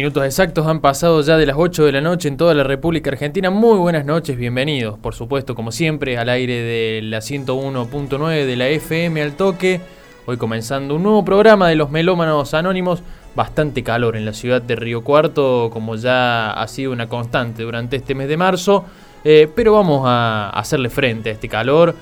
minutos exactos han pasado ya de las 8 de la noche en toda la República Argentina. Muy buenas noches, bienvenidos, por supuesto, como siempre, al aire de la 101.9 de la FM al toque. Hoy comenzando un nuevo programa de los melómanos anónimos. Bastante calor en la ciudad de Río Cuarto, como ya ha sido una constante durante este mes de marzo. Eh, pero vamos a hacerle frente a este calor.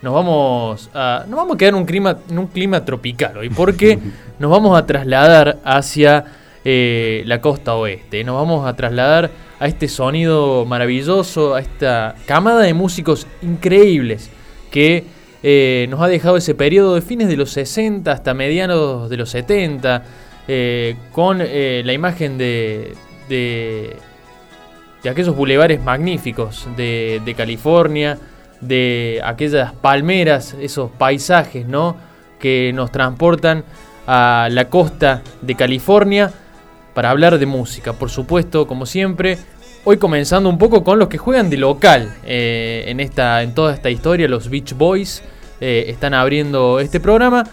Nos vamos a, nos vamos a quedar en un clima, en un clima tropical hoy, porque nos vamos a trasladar hacia eh, la costa oeste. Nos vamos a trasladar a este sonido maravilloso, a esta camada de músicos increíbles que eh, nos ha dejado ese periodo de fines de los 60 hasta medianos de los 70, eh, con la imagen de, de, aquellos bulevares magníficos de, de, California, de aquellas palmeras, esos paisajes ¿no? que nos transportan a la costa de California para hablar de música, por supuesto, como siempre. Hoy comenzando un poco con los que juegan de local eh, en, esta, en toda esta historia, los Beach Boys eh, están abriendo este programa,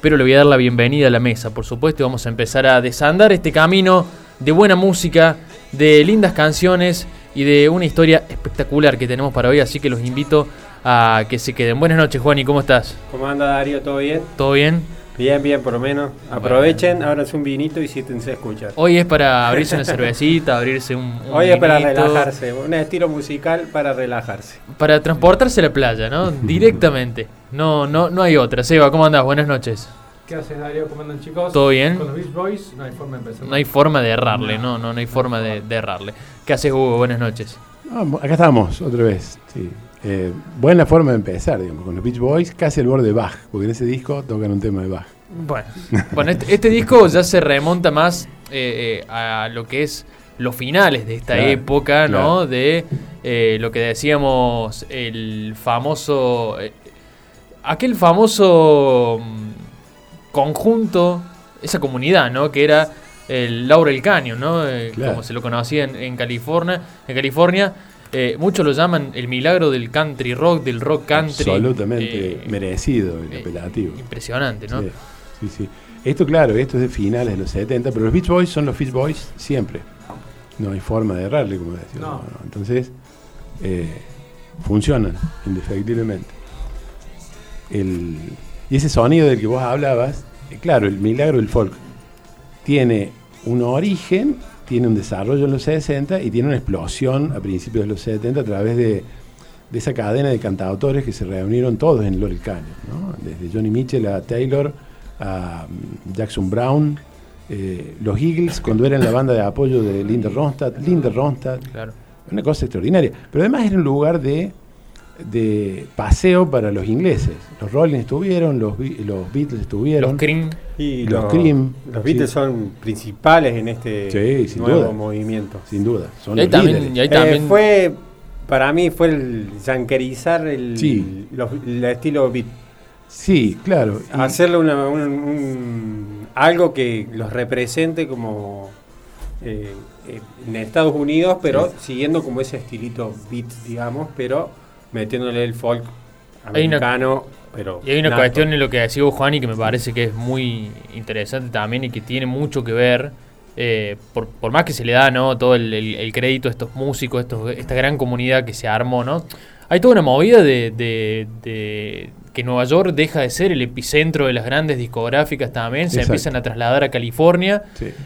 pero le voy a dar la bienvenida a la mesa, por supuesto, y vamos a empezar a desandar este camino de buena música, de lindas canciones y de una historia espectacular que tenemos para hoy, así que los invito a que se queden. Buenas noches, Juan, ¿y cómo estás? ¿Cómo anda Darío? ¿Todo bien? ¿Todo bien? Bien, bien, por lo menos. Aprovechen, ábranse un vinito y siéntense a escuchar. Hoy es para abrirse una cervecita, abrirse un, Hoy es para relajarse, un estilo musical para relajarse. Para transportarse a la playa, ¿no? Directamente. No, no, no hay otra. Seba, ¿cómo andás? Buenas noches. ¿Qué haces, Darío? ¿Cómo andan, chicos? ¿Todo bien? Con los Beach Boys no hay forma de empezar. No hay forma de errarle, no, no, no hay forma de, errarle. ¿Qué haces, Hugo? Buenas noches. Ah, acá estamos, otra vez. Sí. Eh, buena forma de empezar, digamos, con los Beach Boys, casi al borde de Bach, porque en ese disco tocan un tema de Bach. Bueno, bueno este, este, disco ya se remonta más eh, eh, a lo que es los finales de esta época, ¿no? De eh, lo que decíamos, el famoso. aquel famoso mm, conjunto, esa comunidad, ¿no? Que era el Laurel Canyon, ¿no? Como se lo conocía en, California. En California. Muchos lo llaman el milagro del country rock, del rock country. Absolutamente merecido el apelativo. Impresionante, ¿no? Sí, sí. Esto, claro, esto es de finales de los 70, pero los Beach Boys son los Beach Boys siempre. No hay forma de errarle, como decía. No. Entonces, eh, funcionan indefectiblemente. y ese sonido del que vos hablabas, eh, claro, el milagro del folk tiene un origen, tiene un desarrollo en los 60 y tiene una explosión a principios de los 70 a través de, esa cadena de cantautores que se reunieron todos en Lorel Canyon, ¿no? desde Johnny Mitchell a Taylor a Jackson Brown, eh, los Eagles cuando eran la banda de apoyo de Linda Ronstadt, Linda Ronstadt, claro. una cosa extraordinaria. Pero además era un lugar de, de paseo para los ingleses. Los Rolling estuvieron, los, los Beatles estuvieron. Los Cream. Y los, Cream. Los Beatles son principales en este nuevo movimiento. Sin duda. Son y también, y ahí también... Eh, fue, para mí fue el yankerizar el, el estilo Beat. Sí, claro. Hacerle una, algo que los represente como eh, en Estados Unidos, pero siguiendo como ese estilito beat, digamos, pero metiéndole el folk americano. pero y hay una cuestión en lo que decía Juan y que me parece que es muy interesante también y que tiene mucho que ver. Eh, por, más que se le da ¿no? todo el, crédito a estos músicos, estos, esta gran comunidad que se armó, ¿no? Hay toda una movida de, que Nueva York deja de ser el epicentro de las grandes discográficas también, se empiezan a trasladar a California.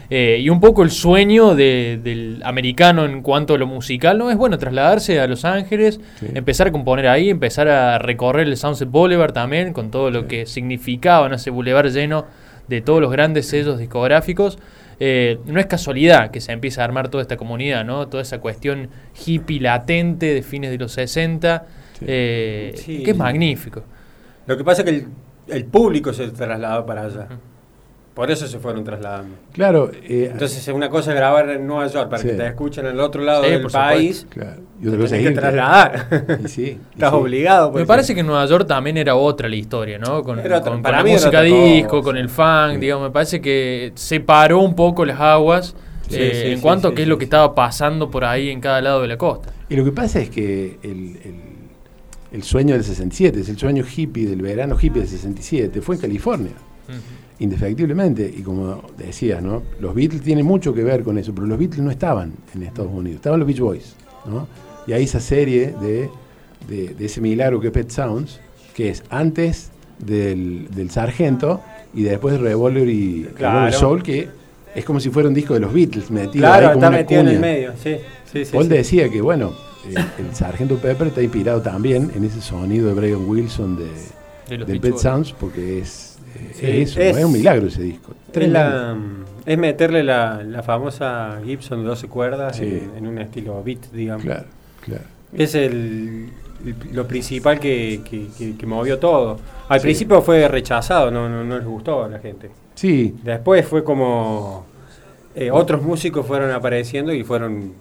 Eh, y un poco el sueño del americano en cuanto a lo musical, ¿no? Es bueno trasladarse a Los Ángeles, empezar a componer ahí, empezar a recorrer el Sunset Boulevard también, con todo lo que significaba ese boulevard lleno de todos los grandes sellos discográficos. Eh, no es casualidad que se empiece a armar toda esta comunidad, ¿no? Toda esa cuestión hippie latente de fines de los 60, Sí. eh, Sí. que es magnífico. Lo que pasa es que el, el público se trasladó para allá. Por eso se fueron trasladando. Claro, eh, Entonces, una cosa es grabar en Nueva York para Sí. que te escuchen al otro lado Sí, del país. claro. Y Te otra cosa tenés es que irte. trasladar. Y sí, y Estás sí. obligado. Me parece que en Nueva York también era otra la historia, ¿no? Con, Era otra- con- con para la música disco, con el funk, digamos, me parece que separó un poco las aguas Sí, eh, sí, en cuanto sí, a qué es lo que sí. estaba pasando por ahí en cada lado de la costa. Y lo que pasa es que el, el- el sueño del 67, es el sueño hippie del verano hippie del 67, fue en California, indefectiblemente. Y como decías, ¿no? los Beatles tienen mucho que ver con eso, pero los Beatles no estaban en Estados Unidos, estaban los Beach Boys. ¿no? Y hay esa serie de, de- de ese milagro que es Pet Sounds, que es antes del, del Sargento y después de Revolver y Claro. Revolver Soul, que es como si fuera un disco de los Beatles metido ahí Claro, como está una metido en el medio. Sí, sí, sí. Paul sí. decía que, bueno, eh, el Sargento Pepper está inspirado también en ese sonido de Brian Wilson de, De los Pet. Sounds, porque es, eh, Sí, es eso, es- ¿no? es un milagro ese disco. Es, Tremendo. la- es meterle la, la famosa Gibson de 12 cuerdas Sí. en, en un estilo beat, digamos. Claro, claro. Es el, el- lo principal que, que- que- que movió todo. Al Sí. principio fue rechazado, no, no, no les gustó a la gente. Sí, Después fue como eh, otros músicos fueron apareciendo y fueron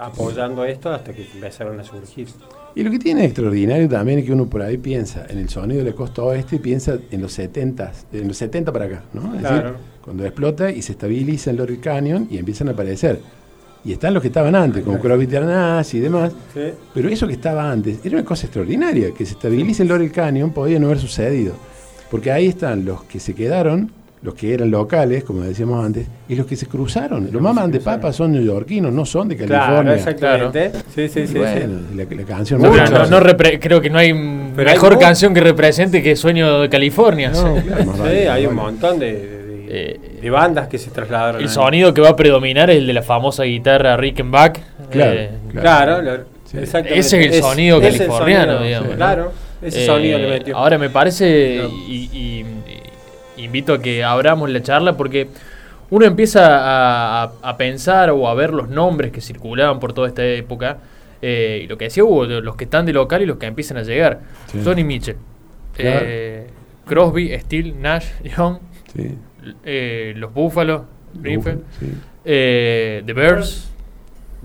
apoyando esto hasta que empezaron a surgir. y lo que tiene extraordinario también es que uno por ahí piensa en el sonido de la costa oeste y piensa en los 70, en los 70 para acá, ¿no? Es Claro. decir, cuando explota y se estabiliza en Laurel Canyon y empiezan a aparecer. Y están los que estaban antes, como Crosby, Nash y demás, ¿sí? Pero eso que estaba antes era una cosa extraordinaria, que se estabilice el Laurel Canyon podía no haber sucedido. Porque ahí están los que se quedaron, los que eran locales, como decíamos antes, y los que se cruzaron. Los mamás de papa son neoyorquinos, no son de Claro, California. exactamente. Sí, sí, sí. bueno, sí. La, la canción. No, no, no repre- creo que no hay Pero mejor canción que represente que Sueño de California. No, claro, Sí, vale, hay un montón de, de- de- Eh, de bandas que se trasladaron. El ahí. sonido que va a predominar es el de la famosa guitarra Rickenback. Claro, Eh, Claro, lo- Sí. exactamente. Ese es el sonido es el californiano, sonido, digamos. Claro, ese Eh, sonido le metió. Ahora me parece, No. y, y- y invito a que abramos la charla porque uno empieza a, a- a pensar o a ver los nombres que circulaban por toda esta época. eh, y lo que decía Hugo, los que están de local y los que empiezan a llegar. Sí. Johnny Mitchell, Claro. eh, Crosby, Steele, Nash, Young, Sí, eh, los Buffalo, Greenfield, sí. eh, The Bears,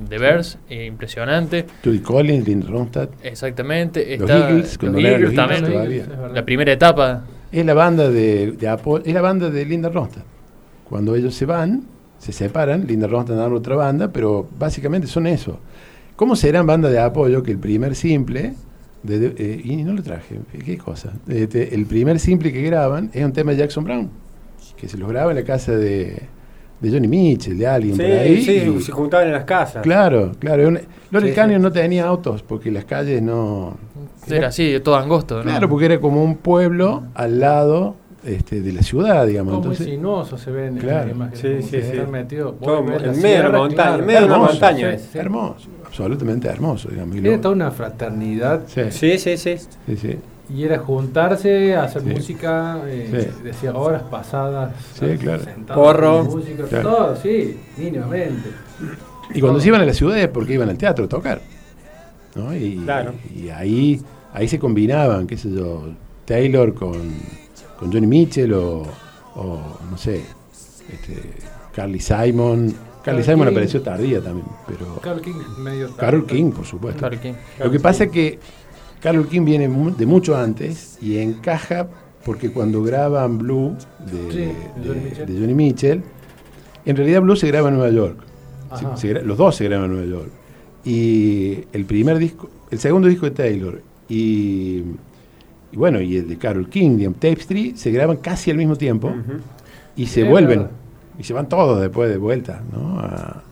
The Bears, impresionante. Judy Collins, Lynn Ronstadt. Exactamente. Los Está, Eagles, los Eagles también. La primera etapa. Es la banda de, de es la banda de Linda Ronstadt. Cuando ellos se van, se separan, Linda Ronstadt anda otra banda, pero básicamente son eso. ¿Cómo serán banda de apoyo que el primer simple, eh, y no lo traje, qué cosa, Este, el primer simple que graban es un tema de Jackson Brown, que se los graba en la casa de, de Johnny Mitchell, de alguien Sí, por ahí. sí, y- se juntaban en las casas. Claro, claro. Laurel Sí, Canyon sí. no tenía autos porque las calles no... Era así, todo angosto. ¿no? Claro, porque era como un pueblo al lado este, de la ciudad, digamos. Como muy Entonces, sinuoso se ve en Claro. las imágenes. Sí, sí, sí. están metidos. Todo Vos ves en la medio de la montaña, claro. en medio de una Hermoso, montaña. sí, es. sí. hermoso, absolutamente hermoso, digamos. lo- toda una fraternidad sí, Sí, sí, sí. sí, sí. Y era juntarse, hacer Sí. música, eh, Sí. decía horas pasadas. Sí, claro. Porro. con música, Claro. todo, sí, mínimamente. Y cuando se iban a la ciudad es porque iban al teatro a tocar. ¿no? Y, Claro. y ahí, ahí se combinaban, qué sé yo, Taylor con, con Johnny Mitchell o, o, no sé, este, Carly Simon. Carly Simon King. apareció tardía también, pero... Carl King medio tarde. Carol King, por supuesto. Claro que- Lo que pasa es que Carol King viene de mucho antes y encaja porque cuando graban Blue de, Sí, de de- Johnny Mitchell. de Johnny Mitchell, en realidad Blue se graba en Nueva York. Se- se los dos se graban en Nueva York. Y el primer disco, el segundo disco de Taylor y, y bueno, y el de Carol King, digamos, Tapestry, se graban casi al mismo tiempo y se vuelven. Y se van todos después de vuelta, ¿no? A-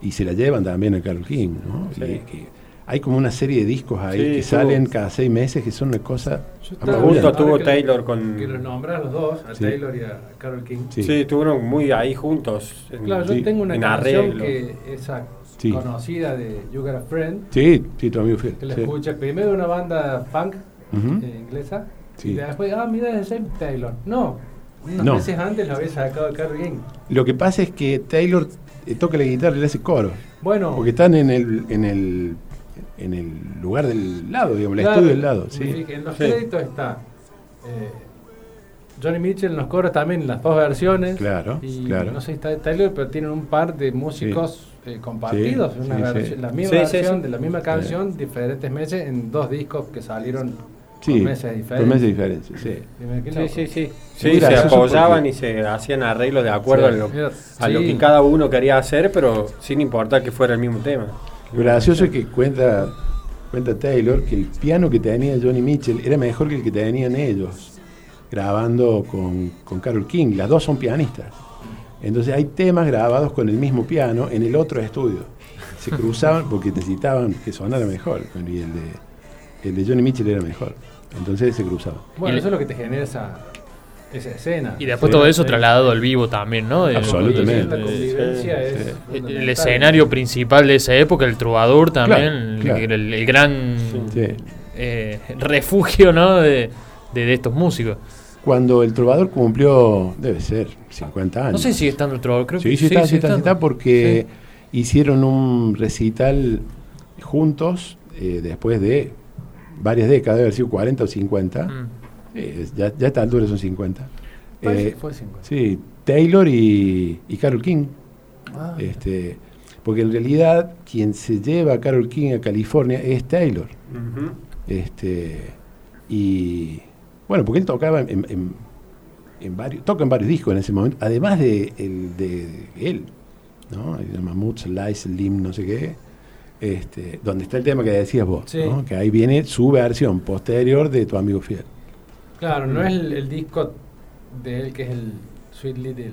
y se la llevan también a Carol King, ¿no? Sí. Y que hay como una serie de discos ahí Sí, que tuvo- salen cada seis meses que son una cosa. Justo tuvo Taylor con- Que los nombras los dos, a Sí. Taylor y a Carol King. Sí. Sí, estuvieron muy ahí juntos. en- Claro, yo Sí. tengo una en canción arreglo. que esa Sí. conocida de You Got a Friend, Sí, sí, tu amigo Phil. que la sí. escuché primero de una banda punk Ujú. eh, inglesa Sí. y después, ah, mira, es James Taylor. No, Unos No. meses antes lo había sacado Carl King. Lo que pasa es que Taylor eh, toca la guitarra y le hace coro. Bueno, Porque están en el, en el, en el lugar del lado, digamos, el claro, estudio del lado. Sí. En los Sí. créditos está eh, Johnny Mitchell en los coros también, las dos versiones. Claro, Y claro. no sé si está Taylor, pero tienen un par de músicos eh, compartidos. Sí, una sí, versión- sí. La misma versión sí. de la misma canción, diferentes meses, en dos discos que salieron Sí, con meses con diferencia, sí. Sí, sí, sí. Se apoyaban porque- y se hacían arreglos de acuerdo Sí. a, lo, a lo que cada uno quería hacer, pero sin importar que fuera el mismo tema. Lo gracioso es que cuenta, cuenta Taylor que el piano que tenía Johnny Mitchell era mejor que el que tenían ellos grabando con, con Carol King. Las dos son pianistas. Entonces hay temas grabados con el mismo piano en el otro estudio. Se cruzaban porque necesitaban que sonara mejor. Y el de, el de Johnny Mitchell era mejor. Entonces se cruzaban. Bueno, eso es lo que te genera esa, esa escena. Y después Sí, todo eso sí. trasladado al vivo también, ¿no? De- Absolutamente. Sí, es. El, escenario principal de esa época, el trovador también, Claro, el- claro. El, el gran Sí. eh, refugio, ¿no? De, de- de estos músicos. Cuando el trovador cumplió, debe ser, 50 años. No sé si sigue estando el trovador, creo Sí, que sí, está, sí está, sí estando. está, porque hicieron un recital juntos eh, después de varias décadas, debe haber sido 40 o 50. Mm. Eh, ya, ya a esta altura son 50. Parece Eh, fue 50. sí, Taylor y, y Carol King. Ah, Este, porque en realidad quien se lleva a Carol King a California es Taylor. Este, y bueno, porque él tocaba en, en- en varios, toca en varios discos en ese momento, además de, el, de él, ¿no? Se llama Moods, Lies, Lim, no sé qué, este, donde está el tema que decías vos, Sí. ¿no? que ahí viene su versión posterior de Tu Amigo Fiel. Claro, no es el, el disco de él que es el Sweet Little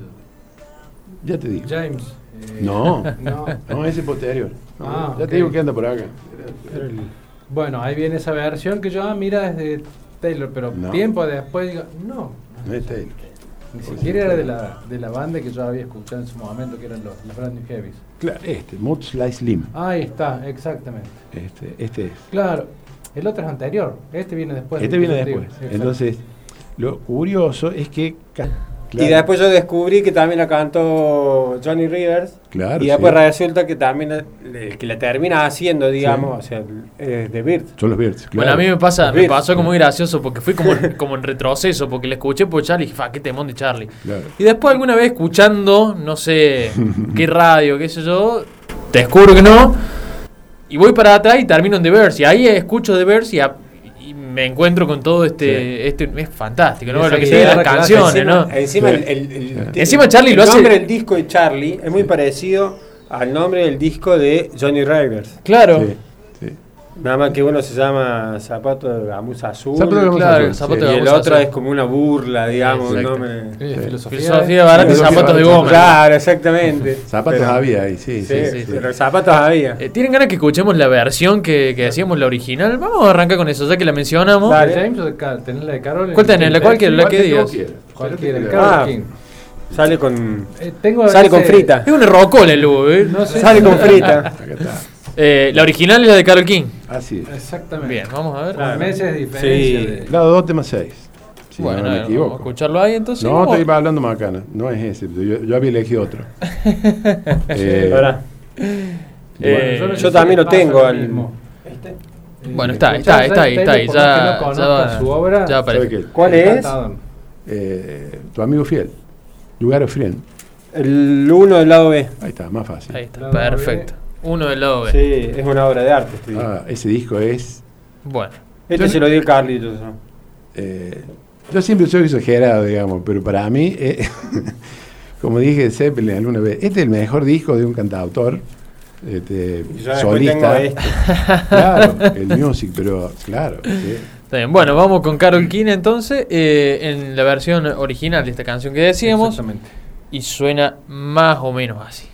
Ya te digo. James. eh, No. no. No, ese posterior. No, Ah, ya te digo que anda por acá. Bueno, ahí viene esa versión que yo, ah, mira, es de Taylor, pero No. tiempo después digo, no. No es Taylor. Ni siquiera era de la, de la banda que yo había escuchado en su momento, que eran los, los Brand New Heavies. Claro, este, Moods, Lies, Lim. Ahí está, exactamente. Este, este es. Claro, el otro es anterior, este viene después. Este viene anterior, después. exacto. Entonces, lo curioso es que. Y después yo descubrí que también la cantó Johnny Rivers. Claro, y después sí. resulta que también el que la termina haciendo, digamos, o sea, es de Bird. Son los Beards. Bueno, a mí me pasa, me pasó como muy gracioso porque fui como, en- como en retroceso, porque le escuché por Charlie y dije, fa, qué temón de Charlie. Claro. Y después alguna vez escuchando, no sé qué radio, qué sé yo, te descubro que no. Y voy para atrás y termino en The Verse. Y ahí escucho The Verse y, a- y me encuentro con todo este. este es fantástico, ¿no? Lo que tiene las canciones, encima, ¿no? Encima, el, el- el-. Encima Charlie el lo hace- nombre del disco de Charlie es muy parecido al nombre del disco de Johnny Rivers. Claro. Sí. Nada más que uno se llama Zapato de Gamuza Azul. Zapato de Gamuza claro, Azul, Zapato sí. de y el otro Azul. es como una burla, digamos. ¿no? Me- Sí. filosofía, Filosofía barata y zapatos de goma. Claro, exactamente. Zapatos Pero- había ahí, sí, sí. Sí, sí, sí. pero zapatos había. Eh, ¿Tienen ganas que escuchemos la versión que, que decíamos, la original? Vamos a arrancar con eso, ya que la mencionamos. Dale. ¿De James o de Carol? ¿Tenés la de Carol? ¿Cuál tenés? ¿La cual que- la que digas? Cualquiera, el Ah, Carol Ah. King. Sale con. Eh, tengo Sale con frita. Es un rocola el Lugo, ¿eh? No sé. Sale con frita. Acá está. Eh, la original es la de Carol King. Así es. Exactamente. Bien, vamos a ver. Con Claro. meses de diferencia. Sí. de- Lado 2, tema 6. Si bueno, no me ver, vamos a equivoco. escucharlo ahí entonces. No, Vamos- estoy hablando macana. No es ese. Yo, yo había elegido otro. Eh, Ahora, Eh, no sé yo si también lo tengo al- mismo. ¿Este? Bueno, está, está, está ahí, está ahí. Más Ya, no ya, su obra, ya aparece. ¿Cuál es? Eh, tu amigo fiel. Lugar of Friend. El uno del lado B. Ahí está, más fácil. Ahí está, Lado B. Uno del lado B. Sí, es una obra de arte. este disco. Ah, ese disco es. Bueno, Este Yo- se lo dio Carlitos. ¿no? eh, yo siempre soy exagerado, digamos, pero para mí, eh, como dije de Zeppelin alguna vez, este es el mejor disco de un cantautor. Este, yo solista. este. Claro, el music, pero claro. sí. está bien. Bueno, vamos con Carol King entonces, eh, en la versión original de esta canción que decíamos. Exactamente. Y suena más o menos así.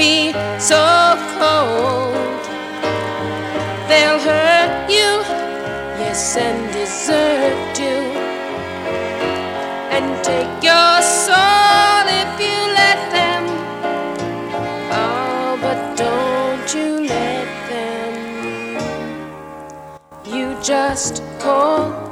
Be so cold? They'll hurt you, yes, and desert you, and take your soul if you let them. Oh, but don't you let them. You just call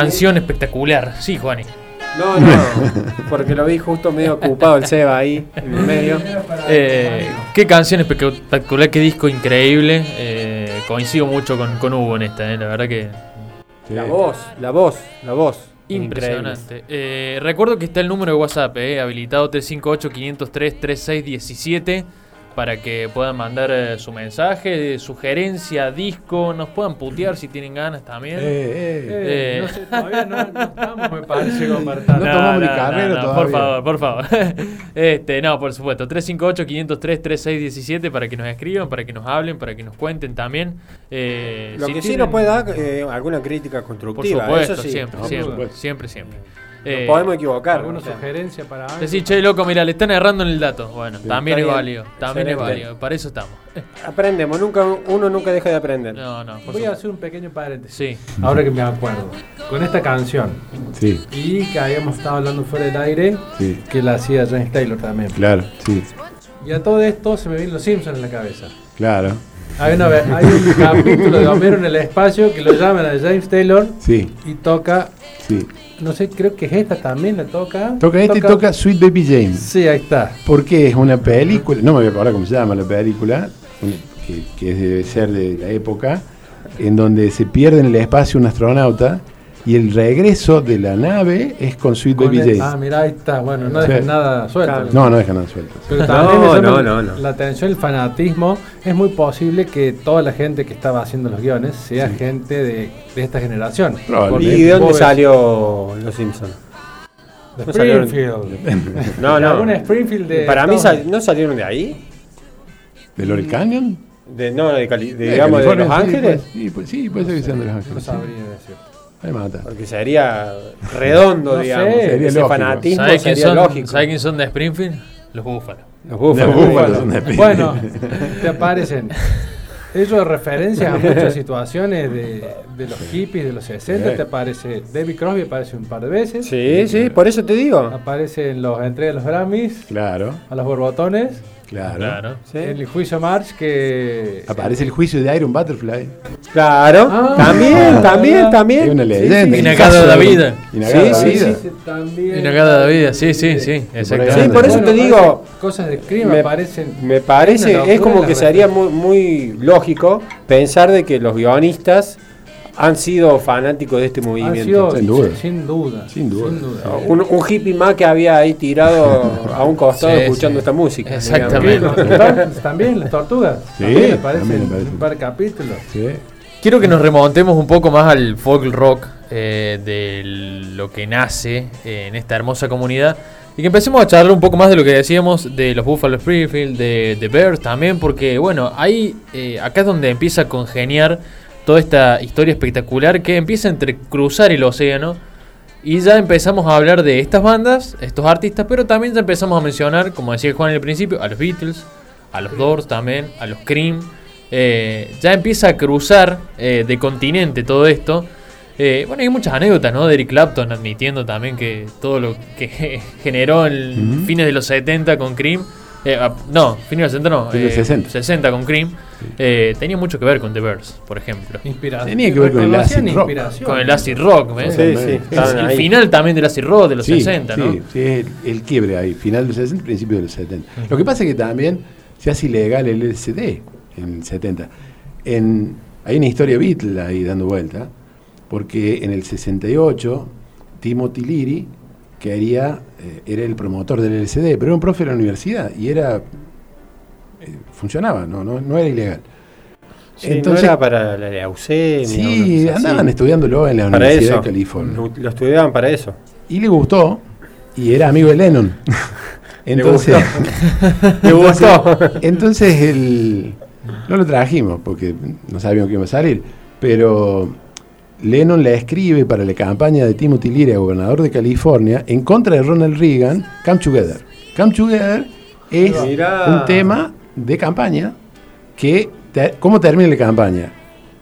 canción espectacular. Sí, Juani. No, no, porque lo vi justo medio ocupado el Seba ahí, en el medio. Eh, qué canción espectacular, qué disco increíble. Eh, coincido mucho con, con Hugo en esta, eh, la verdad que La voz, la voz, la voz. impresionante. Eh, recuerdo que está el número de WhatsApp, eh, habilitado 358-503-3617, para que puedan mandar eh, su mensaje, sugerencia, disco, nos puedan putear si tienen ganas también. Eh, eh. Eh, Eh. No sé, todavía no, no estamos, me parece, estar- No tomamos ni carrera Por todavía. favor, por favor. este, no, por supuesto. 358-503-3617 para que nos escriban, para que nos hablen, para que nos cuenten también. Eh, Lo si que sí nos puede dar eh, alguna crítica Por constructiva. supuesto, eso sí. siempre, por siempre, supuesto. siempre, Nos Eh, podemos equivocar. ¿Alguna o sea. sugerencia para algo? Decir, che, loco, mira, le están errando en el dato. Bueno, Sí, también es válido. También es válido. Para eso estamos. Aprendemos, nunca, uno nunca deja de aprender. No, no, por Voy a hacer un pequeño paréntesis. Sí. Ahora que me acuerdo. Con esta canción. Sí, Y que habíamos estado hablando fuera del aire. sí, Que la hacía James Taylor también. claro, sí, Y a todo esto se me vienen los Simpsons en la cabeza. claro. Hay, una ve- hay un capítulo de Homero en el espacio que lo llaman a James Taylor Sí, y toca, sí. no sé, creo que es esta también la toca. Toca este y toca Sweet Baby James. Sí, ahí está. Porque es una película, no me voy a acordar cómo se llama la película, que, que debe ser de la época, en donde se pierde en el espacio un astronauta y el regreso de la nave es con Sweet Con Baby ah, mira, ahí está. Bueno, no Sí. dejan nada suelto. Claro. No, no dejan nada suelto. Pero No, también no, no, no. la atención el fanatismo. Es muy posible que toda la gente que estaba haciendo los guiones sea gente de, de esta generación. ¿Y de dónde salió Los Simpsons? De No salieron- Springfield. No, no. alguna Springfield de Para mí sal- no salieron de ahí. ¿De Lorel Canyon? De, no, de, Cali- de, Eh, digamos, de Los Ángeles. pues, Sí, pues, sí, puede ser que sean de Los Ángeles. No sabría decir. Ahí mata. Porque sería redondo, No digamos. sé, sería Ese lógico. fanatismo ¿Sabes quién, sería son, lógico. ¿Sabe quién son de Springfield? Los búfalos. Los búfalos. Los búfalos son de Bueno, te aparecen. Ellos referencias a muchas situaciones de, de los hippies de los 60. Sí. Te aparece David Crosby, aparece un par de veces. Sí, sí, por eso te digo. Aparece en los entregas de los Grammys, Claro, a los borbotones. Claro. Claro. Sí. En el juicio March que. Aparece el juicio de Iron Butterfly. Claro, Ah. también, también, también. Es una leyenda. sí. Inagada David. Inagada Sí, sí, sí. también. Inagada David, sí, sí, sí, exactamente. Sí, por eso te digo, Cosas de crimen Me, aparecen. me parece, es como que la sería muy, muy lógico pensar de que los guionistas han sido fanáticos de este movimiento. sido- Sin duda. Sin duda. Sin duda. Un, un hippie más que había ahí tirado a un costado Sí, escuchando sí. esta música. Exactamente. también, las tortugas. Sí, también en aparecen. un par de capítulos. Sí. Quiero que nos remontemos un poco más al folk rock eh, de lo que nace eh, en esta hermosa comunidad y que empecemos a charlar un poco más de lo que decíamos de los Buffalo Springfield, de, de Bears también, porque bueno, ahí eh, acá es donde empieza a congeniar toda esta historia espectacular que empieza a entrecruzar el océano y ya empezamos a hablar de estas bandas, estos artistas, pero también ya empezamos a mencionar, como decía Juan en el principio, a los Beatles, a los Doors también, a los Cream. Eh, ya empieza a cruzar eh, de continente todo esto. Eh, bueno, hay muchas anécdotas, ¿no? De Eric Clapton admitiendo también que todo lo que generó en fines de los 70 con Cream, eh, ah, no, fines de los 70 no, eh, 60. 60 con Cream, eh, tenía mucho que ver con The Birds, por ejemplo. Inspiración. Tenía que ver con el acid rock. Con el acid rock, ¿ves? Sí, sí, el ahí. final también del acid rock de los Sí, 60, ¿no? Sí, el, el quiebre ahí, final de los 60, principio de los 70. Lo que pasa es que también se hace ilegal el LCD en el 70. En, hay una historia Beatle ahí dando vuelta, porque en el 68 Timothy Leary quería, eh, era el promotor del LCD, pero era un profe de la universidad y era eh, funcionaba, no, no, no era ilegal. Sí, Entonces- no era para la leucemia. Sí, andaban así. estudiándolo en la Para Universidad eso. de California. Lo, lo estudiaban para eso. Y le gustó, y era amigo de Lennon. Entonces, ¿Le gustó? entonces el, no lo trajimos porque no sabíamos que iba a salir, pero Lennon le escribe para la campaña de Timothy Leary, gobernador de California, en contra de Ronald Reagan, Come Together. Come Together es Mirá. un tema de campaña que, te- ¿cómo termina la campaña?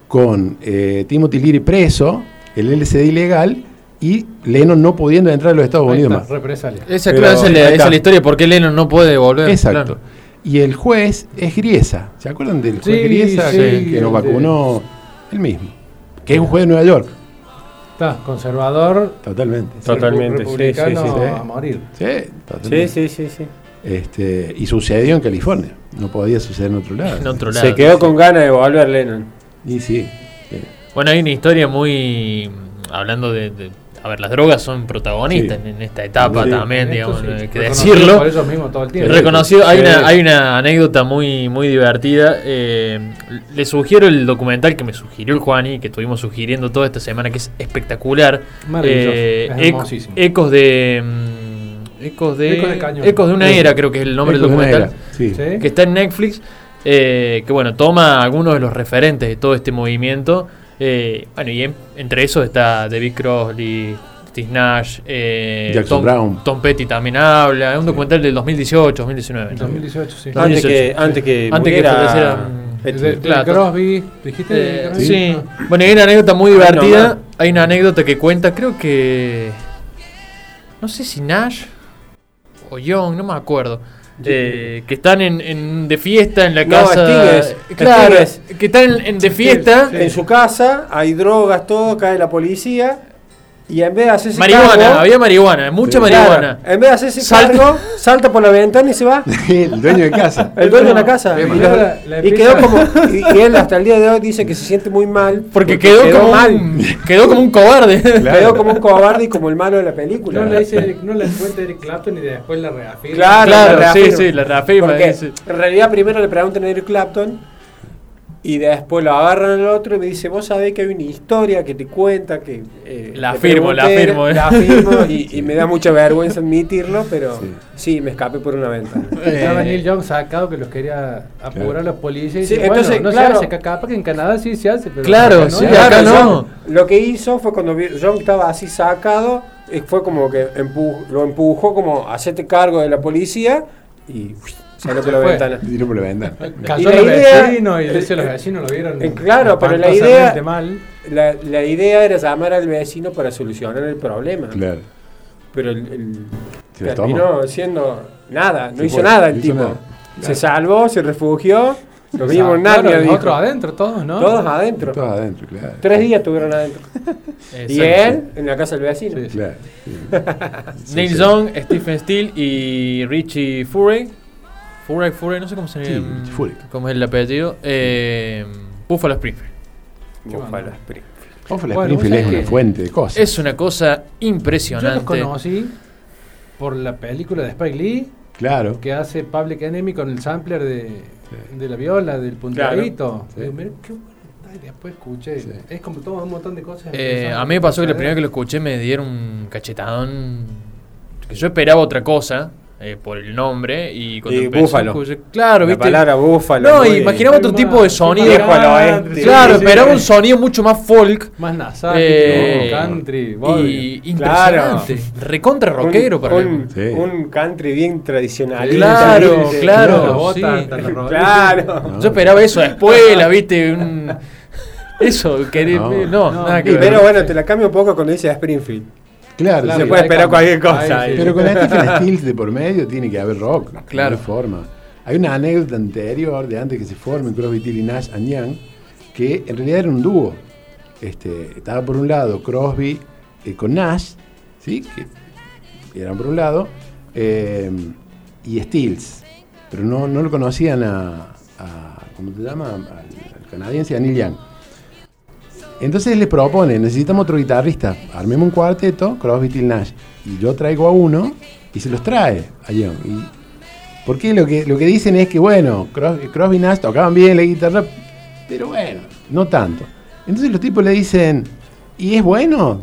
Con eh, Timothy Leary preso, el LCD ilegal y Lennon no pudiendo entrar a los Estados Ahí Unidos está, más. represalia. Esa, Pero- claro, esa es la, esa es la historia, por qué Lennon no puede volver. Exacto. claro. Y el juez es Griesa. ¿Se acuerdan del juez Sí, Griesa sí, que, que nos vacunó? El mismo. Que es un juez de Nueva York. Está, conservador, Totalmente. Totalmente, sí, republicano sí, sí, sí. a morir. Sí, Sí, totalmente. sí, sí, sí. Este, y sucedió en California. No podía suceder en otro lado. En otro lado. Se quedó con ganas de volver Lennon. Y sí. sí. Bueno, hay una historia muy. Hablando de. de- a ver, las drogas son protagonistas Sí. en esta etapa Sí. también, digamos, sí, hay que reconocido decirlo. Por ellos mismos todo el tiempo. Reconocido, hay, Sí. una, hay una anécdota muy, muy divertida. eh, le sugiero el documental que me sugirió el Juani, que estuvimos sugiriendo toda esta semana, que es espectacular. Maravilloso, Eh, es eco- hermosísimo. ecos de. mm, ecos de. Ecos de. Ecos de una era, creo que es el nombre Ecos del de una documental. era, Sí. ¿Sí? que está en Netflix, eh, que bueno, toma algunos de los referentes de todo este movimiento. Eh, bueno, y en- entre esos está David Crosby, Steve Nash, eh, Jackson Tom, Brown. Tom Petty también habla. Es un documental del 2018, 2019. En ¿no? 2018, sí. Antes 2018, que, antes que Antes que. De, de Claro. Crosby, dijiste. Eh, sí. Ah. Bueno, hay una anécdota muy Ay, divertida. Hay una anécdota que cuenta, creo que. No sé si Nash o Young, no me acuerdo. Eh, que están en, en- de fiesta en la No, casa. Claro, que están en, en de fiesta. En su casa hay drogas, todo, cae la policía. Y en vez de hacerse Marihuana, cargo, había marihuana, mucha marihuana. en vez de hacerse Salta. cargo, salta por la ventana y se va. el dueño de casa. El dueño de la casa. Y, mal. lo- La- la y quedó como. Y, y él hasta el día de hoy dice que se siente muy mal. Porque quedó, como mal. Un, quedó como un cobarde. Quedó como un cobarde y como el malo de la película. No le dice no le cuenta Eric Clapton y después la reafirma. Claro, Claro, la sí, reafirma. sí, la reafirma, Porque en realidad primero le preguntan a Eric Clapton y después lo agarran al otro y me dice, vos sabés que hay una historia que te cuenta que... eh, La firmo, la firmo, eh. La firmo y, y me da mucha vergüenza admitirlo, pero sí, me escapé por una ventana. Estaba Eh, Neil Young sacado que los quería apurar Claro. los policías. Y Sí, dice, entonces, bueno, no claro. se hace, que capaz que en Canadá sí se hace, pero Claro, acá sí, acá acá no. John, Lo que hizo fue cuando vi- John estaba así sacado, eh, fue como que lo empujó como hacete cargo de la policía y uy, salió por la ventana. Tiró por la ventana. Cayó Y la los idea- vecinos y de hecho los eh, vecinos lo vieron. eh, claro, pero la idea- mal. La, la idea era llamar al vecino para solucionar el problema. Claro. Pero el, el- terminó siendo nada, no Sí, hizo nada el hizo tipo. nada. Se salvó, se refugió, lo O vimos sea, en claro, otros adentro, todos, ¿no? Todos adentro. Todos adentro, claro. Tres días estuvieron adentro. Y él en la casa del vecino. Sí. Claro. sí. Neil Sí, sí. Young, Stephen Steele y Richie Furay. Furay, Furay, no sé cómo se Sí, llama. Richie Furay. ¿Cómo es el apellido? Eh, Buffalo Springfield. Buffalo Spring. Buffalo Bueno, Springfield es una fuente de cosas. Es una cosa Yo los impresionante. conocí por la película de Spike Lee Claro. que hace Public Enemy con el sampler de, de la viola, del punteadito. Sí. Eh, mirá qué bueno está, y después escuché. Sí. Es como todo un montón de cosas. Eh, a mí me pasó que la primera vez que lo escuché me dieron un cachetadón. Que yo esperaba otra cosa eh, por el nombre. Y cuando Y empecé a búfalo. escuchar- claro, La ¿viste? palabra búfalo. No, imaginaba otro tipo de sonido. Oeste. Claro, Sí, sí, esperaba sí. un sonido mucho más folk. Más nasal, Eh, country, y Claro. impresionante. Recontra rockero un, para un, mí. Sí. un country bien tradicional. Claro, Sí, claro. Claro. Yo esperaba eso, espuela, viste, un... Eso, querer, No. no, No, nada que ver. pero bueno, te la cambio un poco cuando dice Springfield. Claro. Se puede esperar cualquier cosa. Ahí sí. Pero con Stephen Stills de por medio tiene que haber rock. Claro. Hay forma. Hay una anécdota anterior de antes que se formen Crosby, Till y Nash and Young, que en realidad era un dúo. Este, estaba por un lado Crosby eh, con Nash, ¿sí? que eran por un lado, eh, y Stills. Pero no, no lo conocían a, a- ¿cómo se llama? Al, al canadiense, a Neil Young. Entonces le propone, necesitamos otro guitarrista, armemos un cuarteto, Crosby, Till Nash, y yo traigo a uno y se los trae a. Y, porque lo que, lo que dicen es que, bueno, Crosby, Crosby y Nash tocaban bien la guitarra, pero bueno, no tanto. Entonces los tipos le dicen, ¿y es bueno?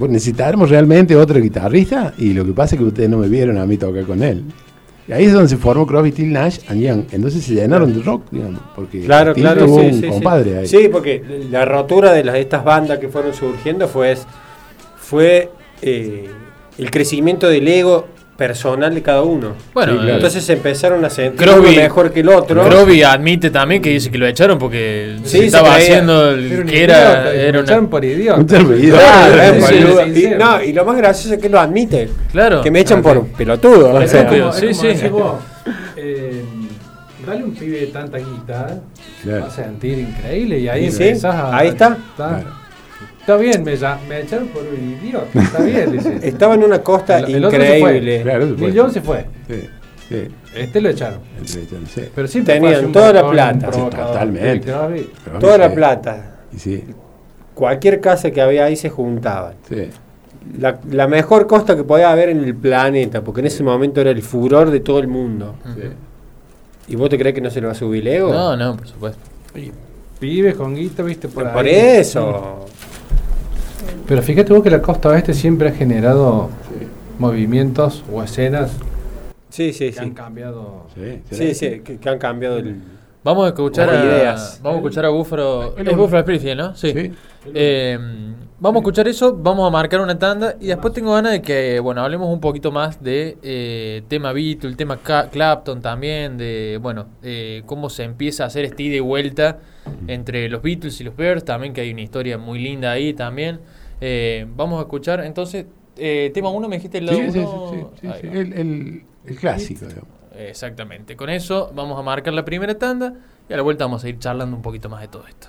Necesitaremos realmente otro guitarrista, y lo que pasa es que ustedes no me vieron a mí tocar con él. Y ahí es donde se formó Crosby, Till Nash and Young. Entonces se llenaron de rock, digamos, porque Claro, Till claro, tuvo sí, un sí, sí. compadre ahí. Sí, porque la rotura de las, estas bandas que fueron surgiendo fue, fue eh, el crecimiento del ego personal de cada uno. Bueno, Sí, claro. Entonces empezaron a sentir Crosby- uno mejor que el otro. Crosby admite también que dice que lo echaron porque Sí, se se estaba creía. haciendo el Era que era, era lo una- echaron por idiota. No, y lo más gracioso es que lo admite. Claro. Que me echan por pelotudo. o Es sea. Estúpido, como, sí, sí. decís vos, eh, dale un pibe de tanta guita, Claro. vas a sentir increíble y ahí sí, empezás a. ahí está. Está, Claro. Está bien, me, me echaron por un idiota. Está bien, dice. Estaba en una costa El- el otro se fue. increíble. Claro, se fue. Neil Young se fue. Sí, sí. Este lo echaron. Sí. Pero siempre Tenían toda la plata. Sí, totalmente. Toda la sí. plata. Y sí, Cualquier casa que había ahí se juntaban. sí. La, la mejor costa que podía haber en el planeta, porque en ese momento era el furor de todo el mundo. sí. ¿Y vos te crees que no se le va a subir el ego? No, no, por supuesto. Pibes con guita, viste, por, Por ahí. eso. Pero fíjate vos que la costa oeste siempre ha generado movimientos o escenas Sí, sí, que han cambiado. Sí, Sí, sí, que, que han cambiado el. Vamos a escuchar a, ideas. Vamos a escuchar a Búfalo. Es Búfalo Springfield, ¿no? Sí. Sí. Eh, vamos a escuchar eso, vamos a marcar una tanda y después tengo ganas de que, bueno, hablemos un poquito más de eh, tema Beatle, tema Ca- Clapton también, de, bueno, eh, cómo se empieza a hacer este ida y vuelta entre los Beatles y los Bears, también que hay una historia muy linda ahí también. Eh, vamos a escuchar, entonces, eh, tema 1 me dijiste el lado Sí, sí, uno? sí, sí, sí. El, el- el clásico, digamos. Exactamente. Con eso vamos a marcar la primera tanda y a la vuelta vamos a ir charlando un poquito más de todo esto.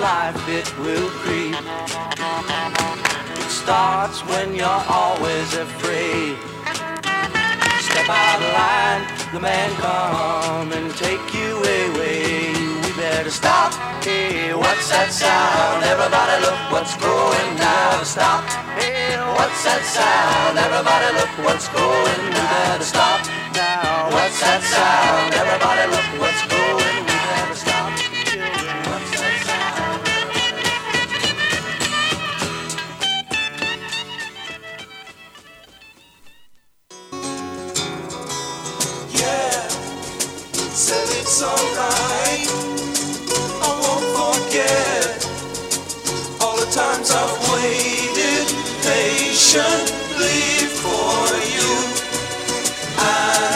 life, it will creep. It starts when you're always afraid. Step out of line, the man come and take you away. We better stop. Hey, what's that sound? Everybody look what's going down. Stop. Hey, what's that sound? Everybody look what's going down. Stop now. What's that sound? Everybody look what's alright. I won't forget all the times I've waited patiently for you. And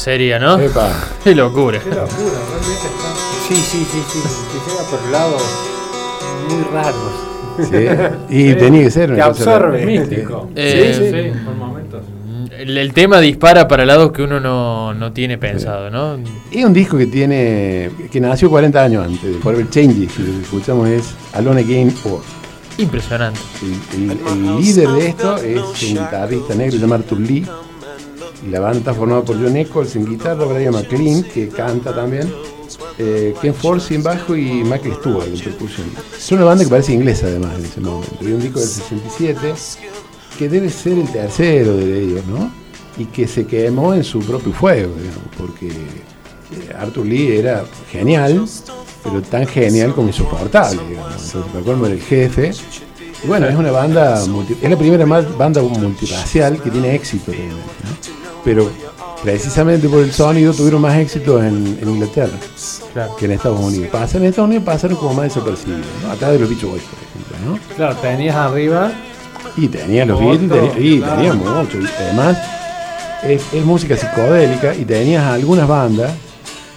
sería, ¿no? Epa. Qué locura. Qué locura, realmente está. Sí, sí, sí, sí. Que llega por lados muy raros. Sí. Y tenía que ser cosa absorbe. Místico. Eh, sí, sí, por momentos. El, el tema dispara para lados que uno no, no tiene pensado, ¿no? Es un disco que tiene que nació 40 años antes de Forever Changes, y lo que escuchamos es Alone Again Or. Impresionante. El, el- el líder de esto es un guitarrista negro llamado Arthur Lee. La banda formada por John Eccles en guitarra, Brian McLean, que canta también, eh, Ken Force en bajo y Michael Stewart en percusión. Es una banda que parece inglesa además en ese momento. Y un disco del 67 que debe ser el tercero de ellos, ¿no? Y que se quemó en su propio fuego, digamos, porque eh, Arthur Lee era genial, pero tan genial como insoportable, digamos. Entonces, era el jefe. Bueno, es una banda, es la primera banda multirracial que tiene éxito ¿no? Pero precisamente por el sonido tuvieron más éxito en, en Inglaterra que en Estados Unidos. Pasan en Estados Unidos pasaron como más desapercibidos, ¿no? Atrás de los Beach Boys, por ejemplo, ¿no? Claro, tenías arriba. Y tenía los Beatles, tenía- y claro. tenía mucho. Además, es, es música psicodélica y tenías algunas bandas,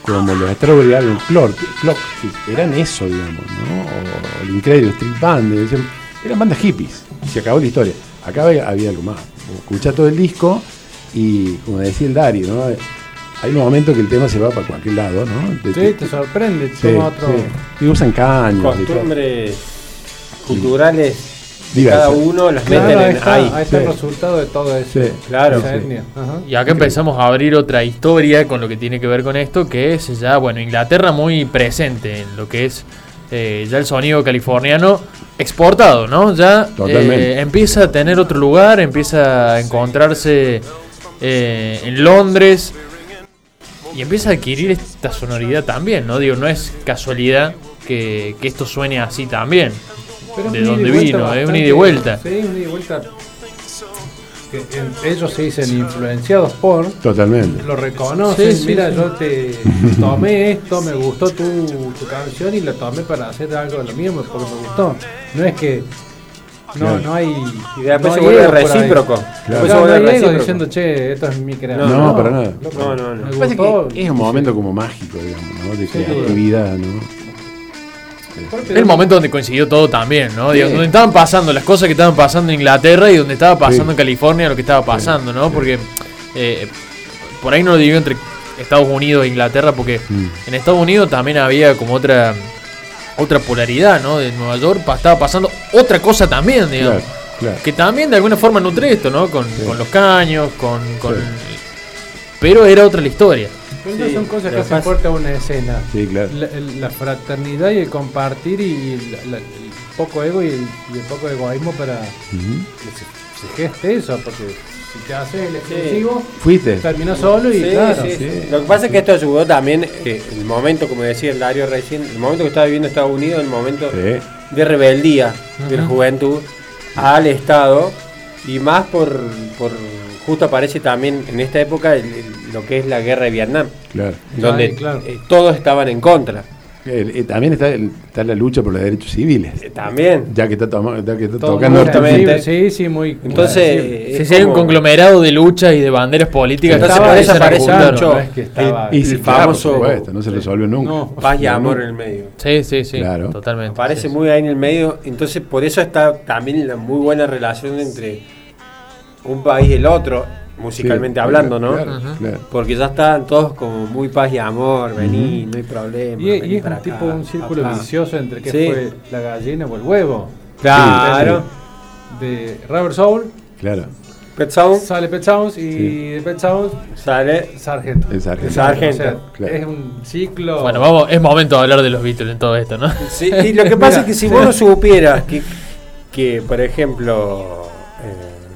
como los Strawberry Alan Clock, Clock, que eran eso, digamos, ¿no? O el Incredible Street Band, decían, eran bandas hippies. Y se acabó la historia. Acá había, había algo más. Escuchás todo el disco y, como decía el Dario, ¿no? Hay un momento que el tema se va para cualquier lado, ¿no? De- Sí, te sorprende. sí, toma otro. sí. Y usan caños. Costumbres culturales de cada uno las Claro, meten ahí en está, ahí. ahí está el resultado de todo eso. Sí, claro, sí. Y acá empezamos a abrir otra historia con lo que tiene que ver con esto, que es ya, bueno, Inglaterra muy presente en lo que es eh, ya el sonido californiano exportado, ¿no? Ya eh, empieza a tener otro lugar, empieza a encontrarse eh, en Londres y empieza a adquirir esta sonoridad también, ¿no? Digo, no es casualidad que, que esto suene así también. Pero de un dónde vino, es un bastante- ida y vuelta. Sí, un ida y vuelta. Que en- ellos se dicen influenciados por. Totalmente. Lo reconocen. Sí, sí, Mira, sí. yo te tomé esto, me gustó tu, tu canción y la tomé para hacer algo de lo mismo porque me gustó. No es que. No, no hay. Y después no se vuelve recíproco. Claro. Después se no vuelve ego recíproco. diciendo, che, esto es mi creación. No, no, para nada. No, no, no. me Me parece gustó. que es un momento como mágico, digamos, ¿no? De creatividad, ¿no? El momento donde coincidió todo también, ¿no? Digo, donde estaban pasando las cosas que estaban pasando en Inglaterra y donde estaba pasando Sí. en California lo que estaba pasando, ¿no? sí. Porque eh, por ahí no lo divido entre Estados Unidos e Inglaterra, porque Mm. en Estados Unidos también había como otra otra polaridad, ¿no? De Nueva York estaba pasando otra cosa también, digamos. Claro, claro. Que también de alguna forma nutre esto, ¿no? Con, Sí. con los caños, con, con- Sí. Pero era otra la historia. Pero esas Sí, son cosas que hacen fuerte a una escena. Sí, claro. La, fraternidad y el compartir y la- la- el poco ego y el, y el poco egoísmo para que se, se geste eso, porque si te haces el exclusivo, ¿Fuiste? terminás solo y Sí, claro. sí. sí. Lo que pasa es que esto ayudó también el momento, como decía el Dario recién, el momento que estaba viviendo Estados Unidos, el momento Sí. de rebeldía de la juventud al Estado y más por, por justo aparece también en esta época el- el- lo que es la guerra de Vietnam, Claro. donde Ay, claro. eh, todos estaban en contra. Eh, eh, también está, el- está la lucha por los derechos civiles. Eh, También. Ya que está, toma- ya que está tocando sensible, Sí, sí, muy. Entonces, eh, Sí, hay un conglomerado de luchas y de banderas políticas Entonces, por se eso aparece mucho no es que estaba- Y sí, claro, famoso supuesto, no se resuelve nunca. No. paz y amor en el medio. Sí, sí, sí. Claro. Totalmente. Aparece Sí, sí. muy ahí en el medio, entonces por eso está también la muy buena relación entre un país y el otro, musicalmente Sí, hablando, ¿no? Claro, claro. Porque ya están todos como muy paz y amor, vení, no hay problema. Y, y es para un acá, tipo, un círculo vicioso entre que Sí. fue la gallina o el huevo. Claro. De Rubber Soul Claro. Pet Sound sale Pet Sounds y Sí. de Pet Sounds sale. Sargento. El sargento. Sargento, O sea, claro. Es un ciclo. Bueno, vamos, es momento de hablar de los Beatles en todo esto, ¿no? Sí, y lo que pasa Mira, es que si sí. vos no supieras que, que por ejemplo,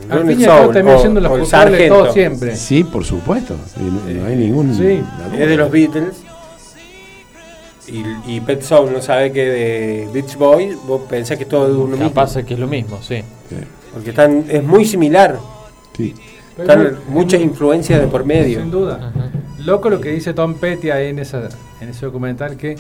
Al fin y al cabo siendo los culpables de todo siempre. Sí, por supuesto. No, no hay ningún. Sí. es de los Beatles y, y Pet Sound no sabe que de Beach Boys, vos pensás que es todo uno mismo. Capaz que es lo mismo, sí. Sí. Porque están, es muy similar. Sí. Están muchas influencias de por medio. Sin duda. Loco lo que dice Tom Petty ahí en, esa, en ese documental que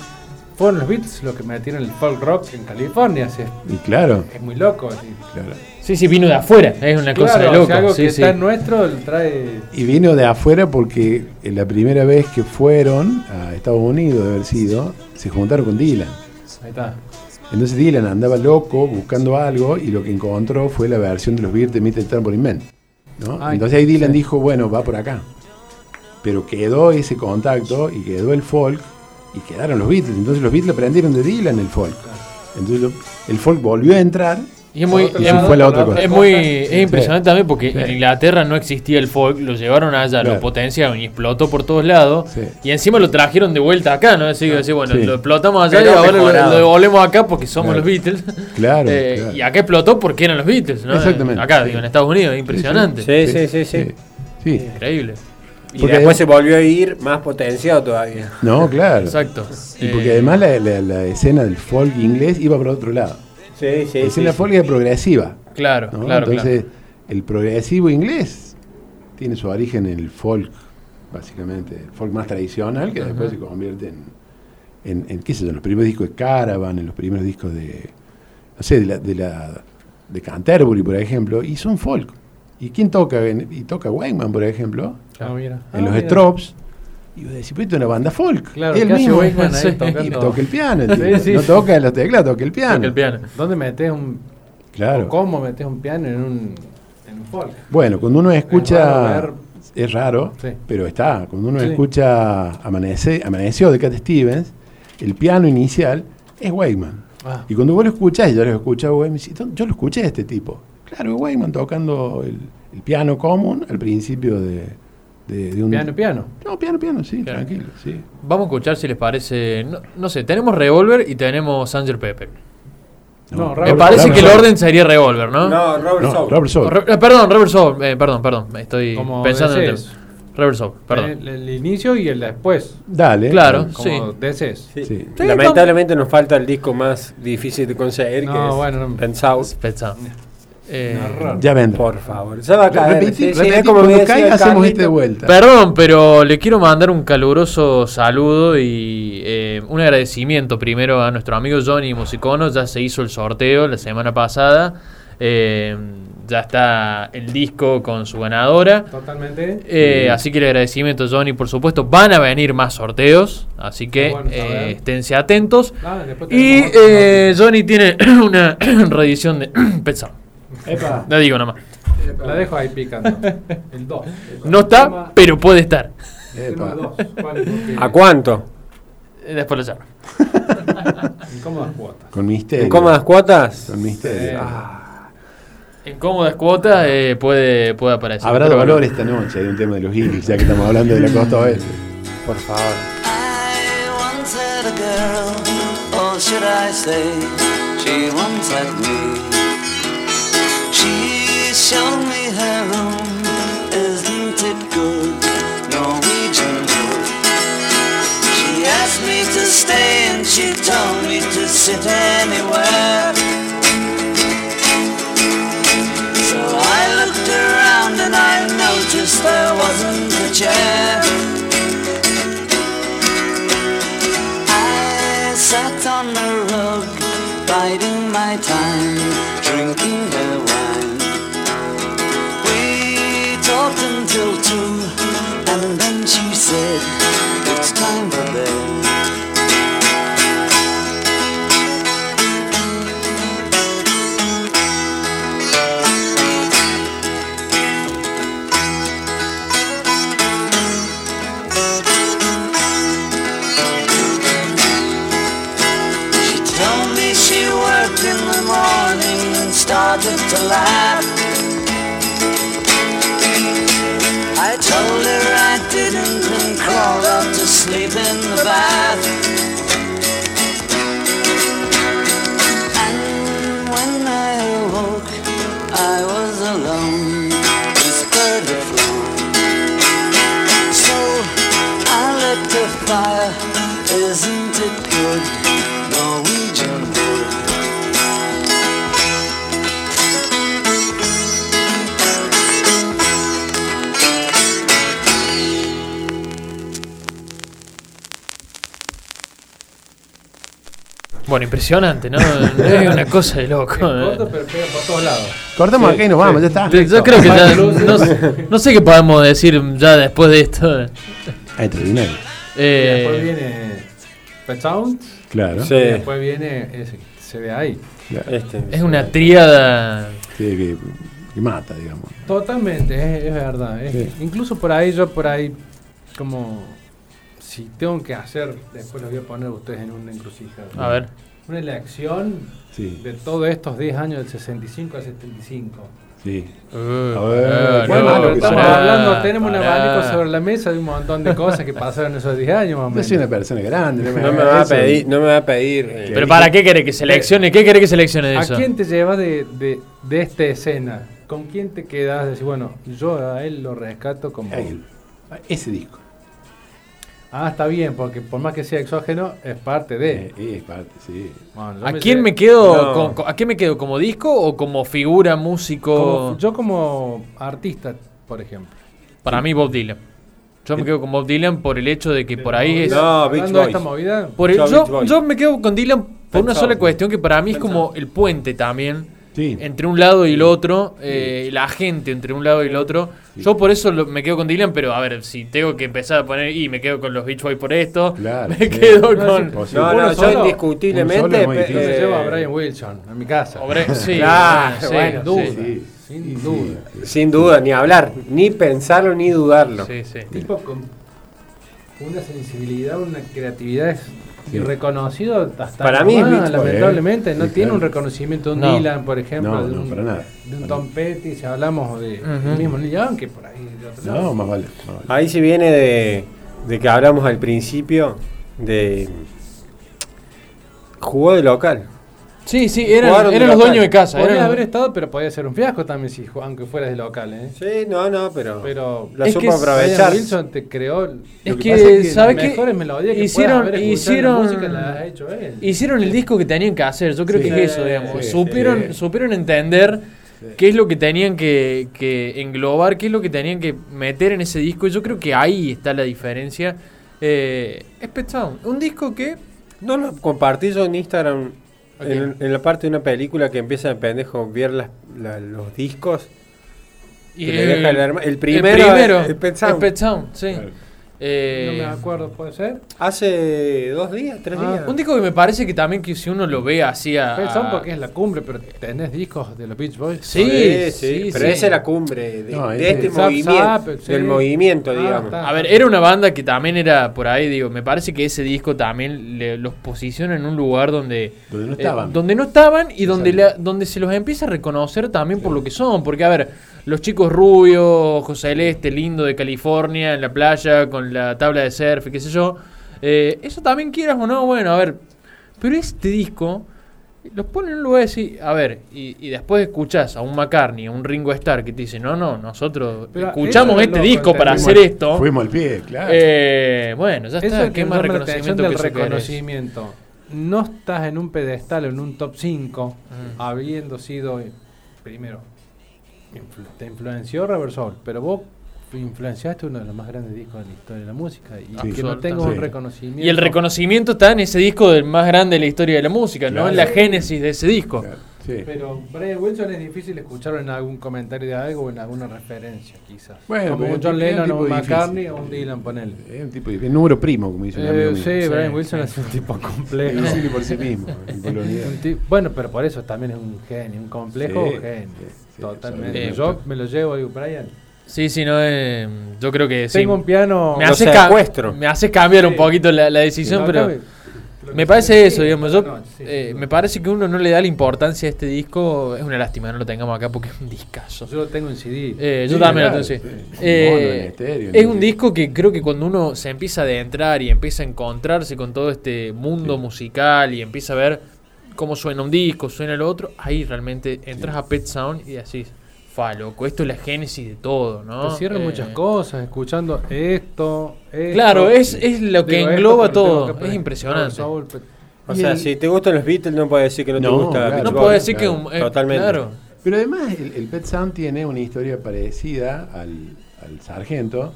fueron los Beatles los que metieron el folk rock en California. así es, Y claro, es muy loco. así. claro. Sí, sí, vino de afuera. Es una cosa de o loco. sea, algo sí, que sí. está nuestro lo trae. Y vino de afuera porque en la primera vez que fueron a Estados Unidos, de haber sido, se juntaron con Dylan. Ahí está. Entonces Dylan andaba loco buscando algo y lo que encontró fue la versión de los Beatles de Meet the Tambourine Man. ¿no? Ay, Entonces ahí Dylan sí. dijo, bueno, va por acá. Pero quedó ese contacto y quedó el folk y quedaron los Beatles. Entonces los Beatles aprendieron de Dylan el folk. Entonces el folk volvió a entrar. Y es muy, es, lado, fue la otra cosa. es muy es impresionante también porque Sí. en Inglaterra no existía el folk, lo llevaron allá, Claro. lo potenciaron y explotó por todos lados. Sí. Y encima lo trajeron de vuelta acá, ¿no? Así que bueno, Sí. lo explotamos allá Pero y ahora lo, mejorado. lo devolvemos acá porque somos Claro. los Beatles. Claro, Eh, claro. Y acá explotó porque eran los Beatles, ¿no? Exactamente. Acá, Sí. digo, en Estados Unidos, es impresionante. Sí, sí, sí, sí. Sí. Increíble. Y Porque después se volvió a ir más potenciado todavía. No, claro. Exacto. Y porque Eh, además la, la- la escena del folk inglés iba por otro lado. Sí, sí, la sí. folk era progresiva. Claro, ¿no? claro, Entonces, el progresivo inglés tiene su origen en el folk, básicamente, el folk más tradicional, que después se convierte en, en, en, qué sé yo, en los primeros discos de Caravan, en los primeros discos de, no sé, de la, de, la, de Canterbury, por ejemplo, y son folk. ¿Y quién toca? En- Y toca Wayman, por ejemplo, Ah, mira. en Ah, los mira. Stropes. Y vos decís, pero esto es una banda folk. Claro, Él ¿qué hace mismo. Ahí. Y toca el piano. el Sí, tipo. sí. No toca los teclados, toca el piano. toca el piano. ¿Dónde metes un. Claro. ¿Cómo metes un piano en un, en un folk? Bueno, cuando uno escucha. raro Es raro, Sí. pero está. Cuando uno escucha Amanece, Amaneció de Cat Stevens, el piano inicial es Wayman. Ah. Y cuando vos lo escuchás, y yo lo escuchaba Wayman, decís, "¿Dónde- yo lo escuché a este tipo. Claro, es Wayman tocando el, el piano común al principio de, de- de un. Piano, piano. No, piano, piano, sí, tranquilo, sí. Vamos a escuchar si les parece. No, no sé, tenemos Revolver y tenemos Sanger Pepper. No, Me Robert- parece Robert que el orden sería Revolver, ¿no? No, Robert No, Soul. Robert Soul. Re- perdón, Reverse Soul, eh, perdón, perdón, me estoy Como pensando en el tema. Reverse Soul, perdón. El, el inicio y el después. Dale. Claro. Como Sí. DCs. Sí. Sí. Sí, Lamentablemente nos falta el disco más difícil de conseguir, No, que es bueno, no. Pensado. Eh. Ya vendrá. Por favor. Se va a caer. Repetí, sí, repetí, cuando caiga hacemos este de vuelta. Perdón, pero le quiero mandar un caluroso saludo y eh, un agradecimiento primero a nuestro amigo Johnny Musicono. Ya se hizo el sorteo la semana pasada. Eh, ya está el disco con su ganadora. Totalmente. Eh, así que el agradecimiento, Johnny, por supuesto. Van a venir más sorteos, así que bueno eh, esténse atentos. Ah, Y eh, Johnny tiene una reedición de Epa, No digo nada más. la dejo ahí picando. El 2. No está, pero puede estar. Epa. ¿A cuánto? Eh, Después lo llamo. Incómodas cuotas. Con misterio. ¿En cómodas cuotas? Con misterio. Eh, En cómodas cuotas eh, puede, puede aparecer. Habrá Pero bueno. dolor esta noche, hay un tema de los Eagles, ya que estamos hablando de la costa oeste. Por favor. I once had a girl, or should I say, she once had me. She showed me her room, isn't it good? Norwegian wood. She asked me to stay and she told me to sit anywhere. So I looked around and I noticed there wasn't a chair. I sat on the rug, biding my time, alive. Bueno, impresionante, ¿no? es una cosa de loco. Corto, pero pega por todos lados. Cortamos acá y nos vamos, ya está. Yo, creo que ya. No, no sé qué podemos decir ya después de esto. Ah, extraordinario. Y después Eh, viene Pet Sound. Claro. Sí. Y después viene ese se ve ahí. claro. Este, es una tríada. Sí, que, que mata, digamos. Totalmente, es, es verdad. es- Sí. Incluso por ahí, yo por ahí, como si tengo que hacer, después los voy a poner a ustedes en una encrucijada. A ver. Una elección Sí, de todos estos 10 años del 65 al 75. sí. Uh, ver, ah, qué Bueno, estamos hablando, tenemos un pará. abanico sobre la mesa de un montón de cosas que pasaron esos 10 años más o Yo soy una menos. persona grande. No me, No me hagas va a pedir, no me va a pedir. eh, Pero para qué querés que seleccione? ¿Qué querés que seleccione de ¿A eso? quién te llevas de, de, de esta escena? ¿Con quién te quedas? Decir, bueno, yo a él lo rescato como... Ay, Ese disco. Ah, está bien, porque por más que sea exógeno, es parte de... Eh, es parte, sí. Bueno, ¿A me quién me quedo? No. con- ¿A quién me quedo? ¿Como disco o como figura, músico? como- yo como artista, por ejemplo. Para mí Bob Dylan. Yo me quedo con Bob Dylan por el hecho de que por ahí es... No, Beach Hablando de Boys. esta movida, Por el- Yo, yo, me quedo con Dylan por una sola cuestión que para mí es Pensado. como el puente también. Sí. Entre un lado y el otro, eh, la gente entre un lado y el otro. Yo por eso lo- me quedo con Dylan, pero a ver, si tengo que empezar a poner y me quedo con los Beach Boys por esto, Claro, me quedo No, con... No, Uno no, yo solo- indiscutiblemente. yo me eh, llevo a Brian Wilson a mi casa. Obre- sí, Claro, sí, bueno, sin duda, sin duda. sí. Sin duda, ni hablar, ni pensarlo, ni dudarlo. Sí, sí. Tipo con una sensibilidad, una creatividad es irreconocido hasta Para mí es Boys, lamentablemente ¿eh? no Sí, tiene claro. un reconocimiento de un No. Dylan por ejemplo No, de, no, un, para nada. de un Tom Petty si hablamos de el mismo Neil Young que por ahí de otro lado. No, más vale. más vale. Ahí sí viene de, de que hablamos al principio de. Jugó de local. Sí, sí, eran, de eran los local. dueños de casa. podría eran- haber estado pero podía ser un fiasco también si aunque fueras de local ¿eh? Sí, no, no, pero. pero la Es supo que aprovechar. Wilson te creó Es que, ¿sabes qué? melodías que Hicieron- haber hicieron- música las ha hecho él Hicieron el disco que tenían que hacer, yo creo Sí. que es eso, digamos. Sí, supieron, sí. supieron entender qué es lo que tenían que, que englobar, qué es lo que tenían que meter en ese disco. Y yo creo que ahí está la diferencia. Eh, es Pet Sound, un disco que No lo compartí yo en Instagram. En, en la parte de una película que empieza el pendejo a ver las- la- los discos. y Que le deja el el primero primero es Pet Sound. es Pet Sound, sí. Claro. Eh, no me acuerdo puede ser Hace dos días, tres Ah, días. un disco que me parece que también que si uno lo ve así a... A- porque es la cumbre pero tenés discos de los Beach Boys Sí, sí, sí, pero sí. esa es la cumbre de, No, de ese- este Zap, movimiento. zap. Del movimiento, Ah, digamos. A ver, era una banda que también era por ahí, digo, me parece que ese disco también le- los posiciona en un lugar donde Donde no eh, estaban. donde no estaban y donde, la- donde se los empieza a reconocer también por lo que son, porque a ver, los chicos rubios, José Celeste, lindo de California, en la playa, con la tabla de surf y qué sé yo, eh, eso también quieras o no, bueno, a ver, pero este disco los pone en un lugar así, a ver, y, y después escuchás a un McCartney, a un Ringo Starr que te dice, no, no, nosotros Pero escuchamos este loco, disco para hacer esto. Fuimos al pie, claro. Eh, bueno, ya está. es ¿Qué más reconocimiento del que reconocimiento. No estás en un pedestal o en un top 5 Mm. habiendo sido eh, primero influ- te influenció Robert Soul, pero vos influenciaste uno de los más grandes discos de la historia de la música y Sí. que no tenga un Sí. reconocimiento. Y el reconocimiento está en ese disco del más grande de la historia de la música, no en la génesis de ese disco. Claro, sí. Pero Brian Wilson es difícil escucharlo en algún comentario de algo o en alguna referencia, quizás. Bueno, Como un John un Lennon un difícil. McCartney o un Dylan, ponele. Es un tipo de número primo, como dice un amigo Eh, mío. sí, Sí, Brian Wilson es un tipo complejo. Difícil por sí mismo. Un bueno, pero por eso también es un genio, un complejo Sí, genio. Totalmente. Yo me lo llevo, digo, Brian. Sí, sí, no, eh, yo creo que sí. Tengo un piano. me, hace secuestro. me hace cambiar un poquito la, la decisión, No, pero me- parece eso, digamos. Yo, No, sí, eh, me parece que uno no le da la importancia a este disco. Es una lástima no lo tengamos acá porque es un discazo. Yo lo tengo en CD. Eh, yo también lo tengo. Eh, en es un disco que creo que cuando uno se empieza a adentrar y empieza a encontrarse con todo este mundo Sí. musical y empieza a ver cómo suena un disco, suena el otro, ahí realmente entras a Pet Sound y decís, fa, loco, esto es la génesis de todo, ¿no? Te cierran Eh, muchas cosas, escuchando esto, esto. Claro, es, es lo que engloba todo, que es impresionante. Soul, O sea, el- si te gustan los Beatles, no puedes decir que no, te gusta claro. No puedo decir que un, eh, totalmente. Claro. Pero además el, el Pet Sound tiene una historia parecida al, al Sargento,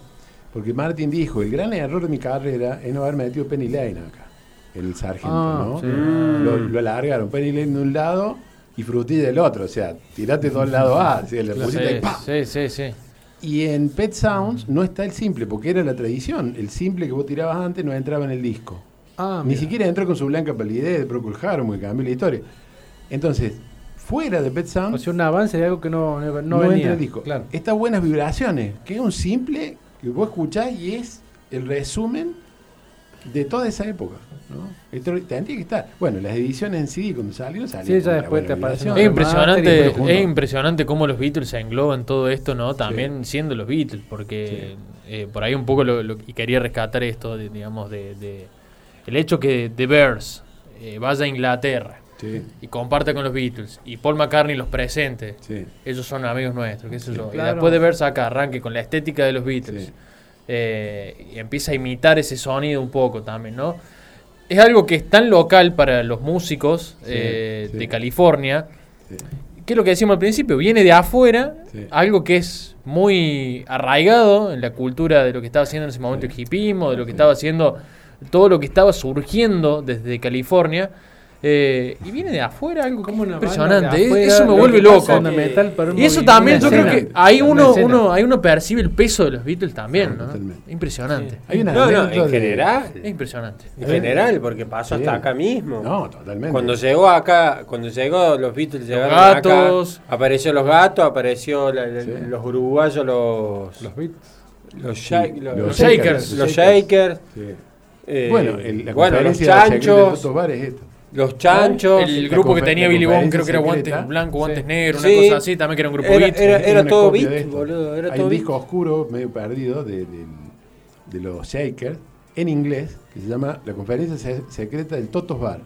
porque Martin dijo, el gran error de mi carrera es no haber metido Penny Lane acá. el sargento, Ah, ¿no? sí. Lo, lo alargaron Penny Lane de un lado y Frutilla del otro, o sea, tirate dos lados A, así, le pusiste y ¡pa! Sí, sí, sí. Y en Pet Sounds no está el simple, porque era la tradición. El simple que vos tirabas antes no entraba en el disco. Ah, Ni mira. siquiera entró con su blanca palidez de Procol Harum, que cambió la historia. Entonces, fuera de Pet O Sounds, sea, un avance de algo que no, no, no, venía. entra el disco. Claro. Estas buenas vibraciones, que es un simple que vos escuchás y es el resumen de toda esa época. ¿no? Tendría que estar. Bueno, las ediciones en CD cuando salieron, salieron. Sí, ya después te vibración. Es y impresionante, junto. es impresionante cómo los Beatles se engloban todo esto, ¿no? También siendo los Beatles, porque eh, por ahí un poco lo, lo- y quería rescatar esto, de, digamos, de, de- el hecho que The Bears eh, vaya a Inglaterra Sí, y comparta con los Beatles y Paul McCartney los presente. sí. Ellos son amigos nuestros, qué sé yo. Y claro. después de Bears acá arranque con la estética de los Beatles Sí. Eh, y empieza a imitar ese sonido un poco también, ¿no? Es algo que es tan local para los músicos Sí, eh, sí. de California, sí. que es lo que decíamos al principio, viene de afuera, algo que es muy arraigado en la cultura de lo que estaba haciendo en ese momento el hipismo, de lo que estaba haciendo, todo lo que estaba surgiendo desde California. Eh, y viene de afuera algo Como impresionante. de es- afuera, eso me vuelve loco. metal para un Y eso también, yo creo escena. que ahí uno, uno, ahí uno percibe el peso de los Beatles también, ¿no? Impresionante. Hay una No, no, en de- general. Es impresionante. En general, porque pasó Sí. hasta acá mismo. No, totalmente. Cuando llegó acá, cuando llegó los Beatles llegaron gatos. acá, apareció los gatos, apareció la- la- Sí. los uruguayos, los Los beats. los, los, los Los Shakers. los shakers, Sí. eh, bueno, el, la bueno, los de de chanchos, Toto Bar es esto. Los chanchos. El grupo que tenía Billy Bone, creo que era guantes blancos, guantes Sí. negros, Sí. una cosa así, también que era un grupo Era- Beatles. era- todo beat, boludo, era Hay todo un beat. disco oscuro, medio perdido, de, de los Shakers, en inglés, que se llama La conferencia Se- secreta del Totos Bar.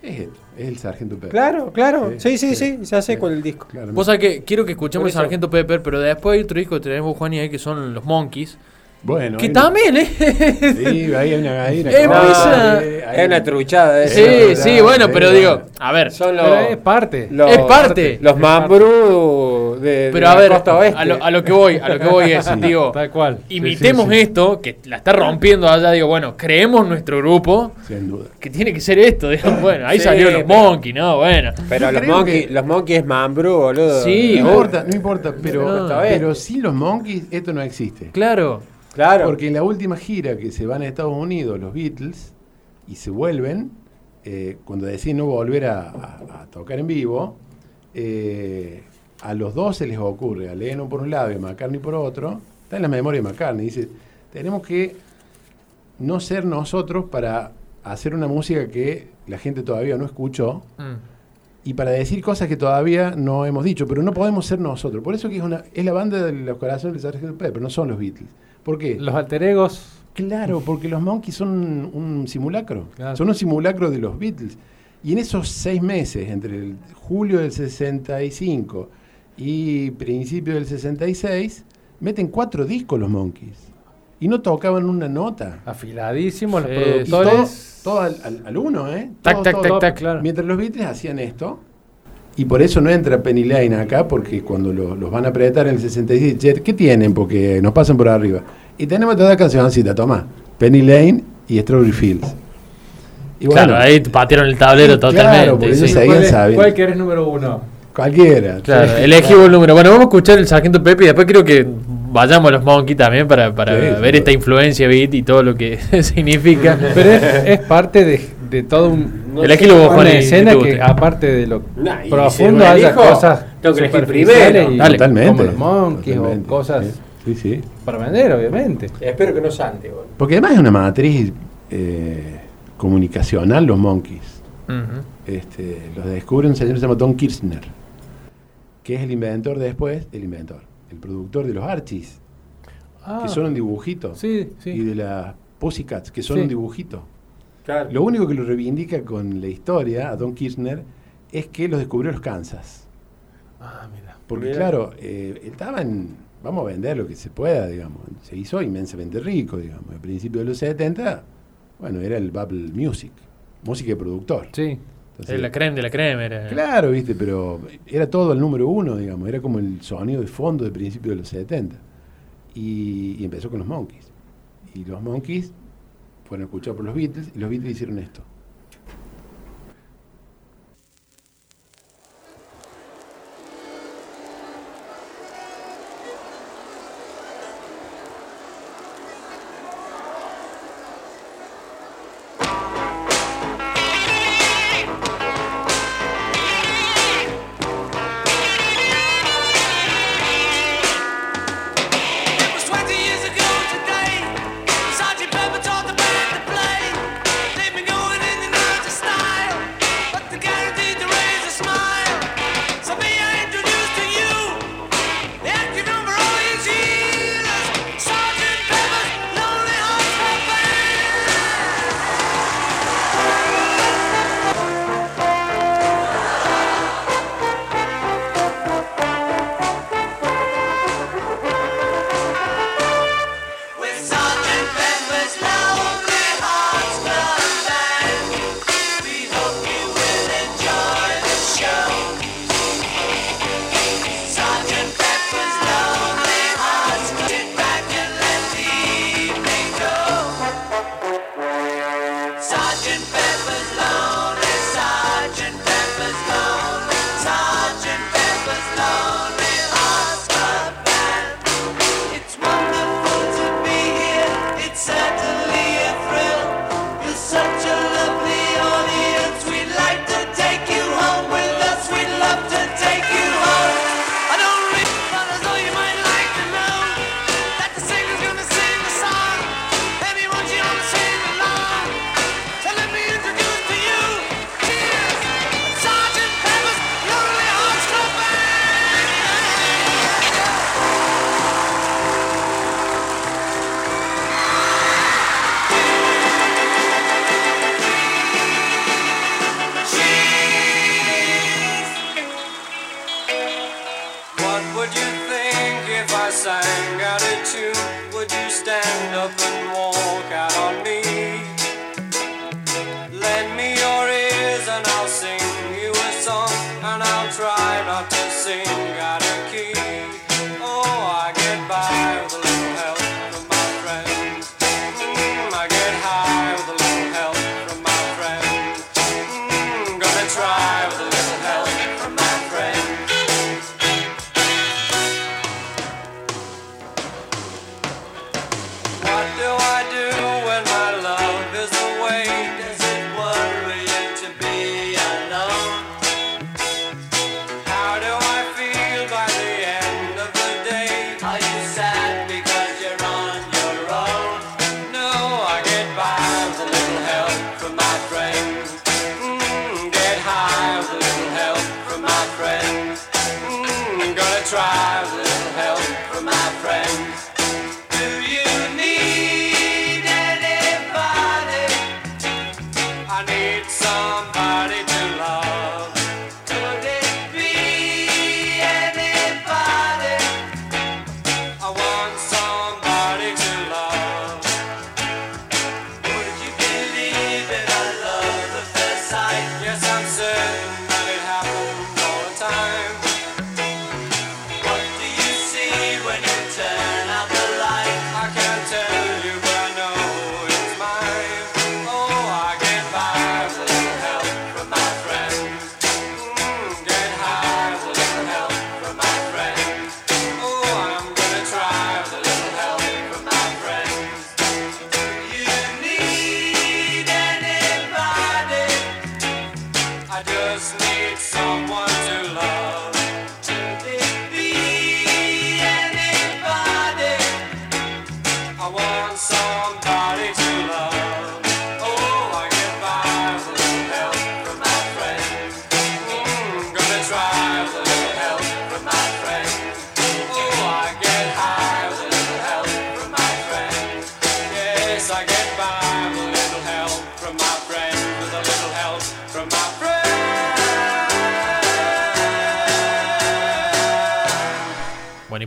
Es esto, es el Sargento Pérez. Claro, claro. Sí, sí, Sí, sí, ya sé sí. cuál es el disco. Claro, Vos sabés que quiero que escuchemos el Sargento Pepper, pero después hay otro disco que tenemos Juan y ahí que son los Monkeys. Bueno, Que hay una- también, ¿eh? Sí, ahí hay una, hay una Es eh, hay una truchada. Sí, eso. sí, bueno, sí, pero digo, a ver, Son los, Pero es parte. los- es parte. Los mambrú de, de Pero a la ver, costa oeste. a lo, a lo que voy, a lo que voy es, digo, Tal cual. imitemos Sí, sí, sí. esto, que la está rompiendo allá, digo, bueno, creemos nuestro grupo, Sin duda. que tiene que ser esto, digo, bueno, ahí Sí, salieron los Monkeys, ¿no? Bueno. Pero los monkeys, que- los monkeys es mambrú, boludo. Sí, No importa, no importa, pero, No. pero sin los Monkeys esto no existe. Claro. Claro. Porque en la última gira que se van a Estados Unidos los Beatles y se vuelven, eh, cuando deciden no volver a, a- a tocar en vivo, eh, a los dos se les ocurre, a Lennon por un lado y a McCartney por otro, está en la memoria de McCartney, dice, tenemos que no ser nosotros para hacer una música que la gente todavía no escuchó Mm. y para decir cosas que todavía no hemos dicho, pero no podemos ser nosotros. Por eso que es, una, es la banda de los corazones del Sgt. Pepper, no son los Beatles. ¿Por qué? Los alter egos. Claro, porque los Monkeys son un simulacro. Claro. Son un simulacro de los Beatles. Y en esos seis meses, entre el julio del 65 y principio del 66, meten cuatro discos los Monkeys. Y no tocaban una nota. Afiladísimos, Sí, los Y todo, productores. todo al, al- al uno, ¿eh? Tac, Todo, tac, todo. tac, tac. claro. Mientras los Beatles hacían esto, y por eso no entra Penny Lane acá, porque cuando lo- los van a apretar en el 66, "Che, ¿qué tienen? Porque nos pasan por arriba. Y tenemos toda cancioncita, toma, Penny Lane y Strawberry Fields. Y claro, ahí patearon el tablero Sí, claro, totalmente. porque sí. ellos seguían ¿Cuál, es- sabiendo. ¿Cuál querés número uno? cualquiera. Claro, Sí. elegimos el número. Bueno, vamos a escuchar el Sargento Pepe y después creo que vayamos a los Monkeys también para, para Sí, ver esta influencia beat y todo lo que significa. Pero es, es parte de, de todo un. No Elegí vos, una escena que, te- aparte de lo Nah, y si profundo, lo haya elijo, cosas. tengo que elegir primero. y- Dale. Totalmente. Como los monkeys Totalmente. o cosas Sí, sí. sí. para vender, obviamente. Espero que no salte, boludo. Porque además es una matriz eh, comunicacional los Monkeys. Este, los descubre un señor que se llama Don Kirchner, que es el inventor después, el inventor, el productor de los Archies, Ah, que son un dibujito, Sí, sí. y de las Pussycats, que son Sí. un dibujito. Claro. Lo único que lo reivindica con la historia a Don Kirchner es que los descubrió los Kansas. Ah, mira. Porque Mira. claro, eh, él estaba en, vamos a vender lo que se pueda, digamos. Se hizo inmensamente rico, digamos. Al principio de los 70, bueno, era el Bubble Music, música de productor. Sí. Entonces, Es la creme de la creme. Era. Claro, viste, pero era todo el número uno, digamos, era como el sonido de fondo de principio de los 70. Y, y empezó con los Monkeys. Y los Monkeys fueron escuchados por los Beatles y los Beatles hicieron esto. Sergeant Pepper.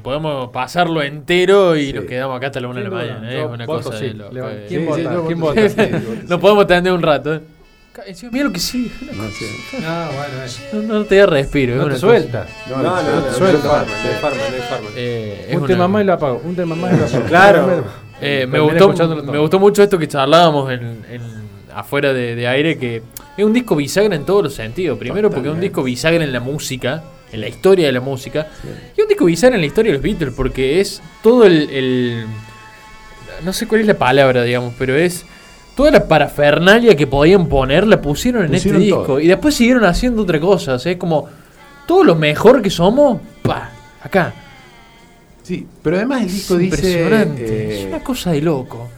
Podemos pasarlo entero y Sí. nos quedamos acá hasta la una de la mañana. ¿eh? Una cosa sí. de eh. ¿Quién vota? sí, yo ¿Quién voto vota? sí, yo voto No sí. podemos tener un rato. ¿eh? Encima, Mira lo que sí. No sé. Bueno, eh. No, no te da respiro. es No te suelta. No, no, no, no, no, suelta. Eh, es Un tema más y lo apago. Un tema más y lo apago. Claro. Eh, me, gustó, me gustó mucho esto que charlábamos en, en- afuera de, de aire, que es un disco bisagra en todos los sentidos. Primero porque es un disco bisagra en la música, en la historia de la música, y un disco bisagra en la historia de los Beatles, porque es todo el, el- No sé cuál es la palabra, digamos, pero es... Toda la parafernalia que podían poner la pusieron en Pusieron este disco. Y después siguieron haciendo otra cosa. Es como... Todo lo mejor que somos, pa, acá. Sí, pero además el disco Es dice impresionante. eh, es una cosa de loco.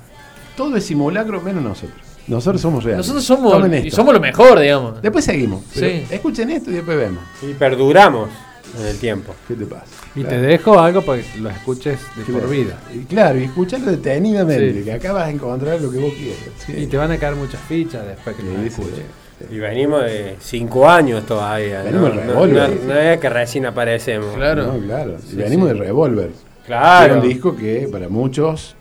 todo es simulacro menos nosotros. Nosotros somos reales. Nosotros somos, Tomen y somos lo mejor, digamos. Después seguimos. Sí. Escuchen esto y después vemos. Y perduramos en el tiempo. ¿Qué te pasa? Y Claro. te dejo algo para que lo escuches de Claro. por vida. Y claro, y escucharlo detenidamente, Sí. que acá vas a encontrar lo que vos quieras. Sí. Y te van a caer muchas fichas después que Sí, lo escuches. sí. Y venimos de cinco años todavía. ¿no? Venimos de Revolver. no- no es que recién aparecemos. Claro. No, claro. Venimos de Revolver. Claro. Era un disco que para muchos,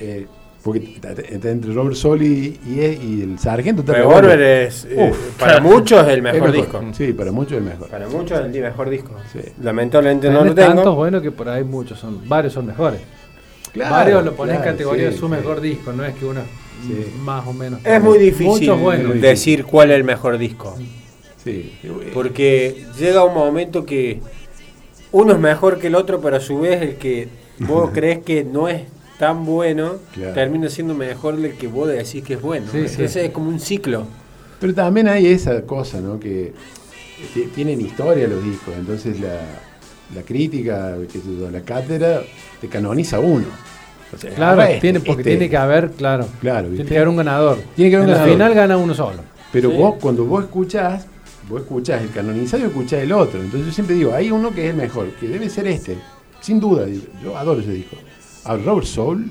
eh, porque está- está entre Robert Sol y, y, y el Sargento. está Revolver es, eh, Uf, para muchos, el Es mejor disco. Sí, para muchos el mejor. Para muchos, el mejor disco. Sí. Lamentablemente no lo tengo. tantos buenos que por ahí muchos son, varios son mejores. Claro, varios lo pones claro, en categoría sí, de su sí. mejor disco, no es que uno más o menos. Es muy difícil Muchos buenos. decir cuál es el mejor disco. Sí. Porque llega un momento que uno es mejor que el otro, pero a su vez el que vos crees que no es tan bueno, Claro. termina siendo mejor del que vos decís que es bueno. Sí, sí. Entonces es como un ciclo. Pero también hay esa cosa, ¿no? Que ti- tienen historia los discos, entonces la, la crítica, qué sé yo, la cátedra, te canoniza uno. O sea, Claro, este, tiene, porque este. tiene que haber, claro. Claro, tiene que haber un ganador. Tiene que haber un ganador. la final gana uno solo. Pero Sí. vos, cuando vos escuchás, vos escuchás el canonizado y escuchás el otro. Entonces yo siempre digo, hay uno que es el mejor, que debe ser este. Sin duda, yo adoro ese disco. A Robert Soul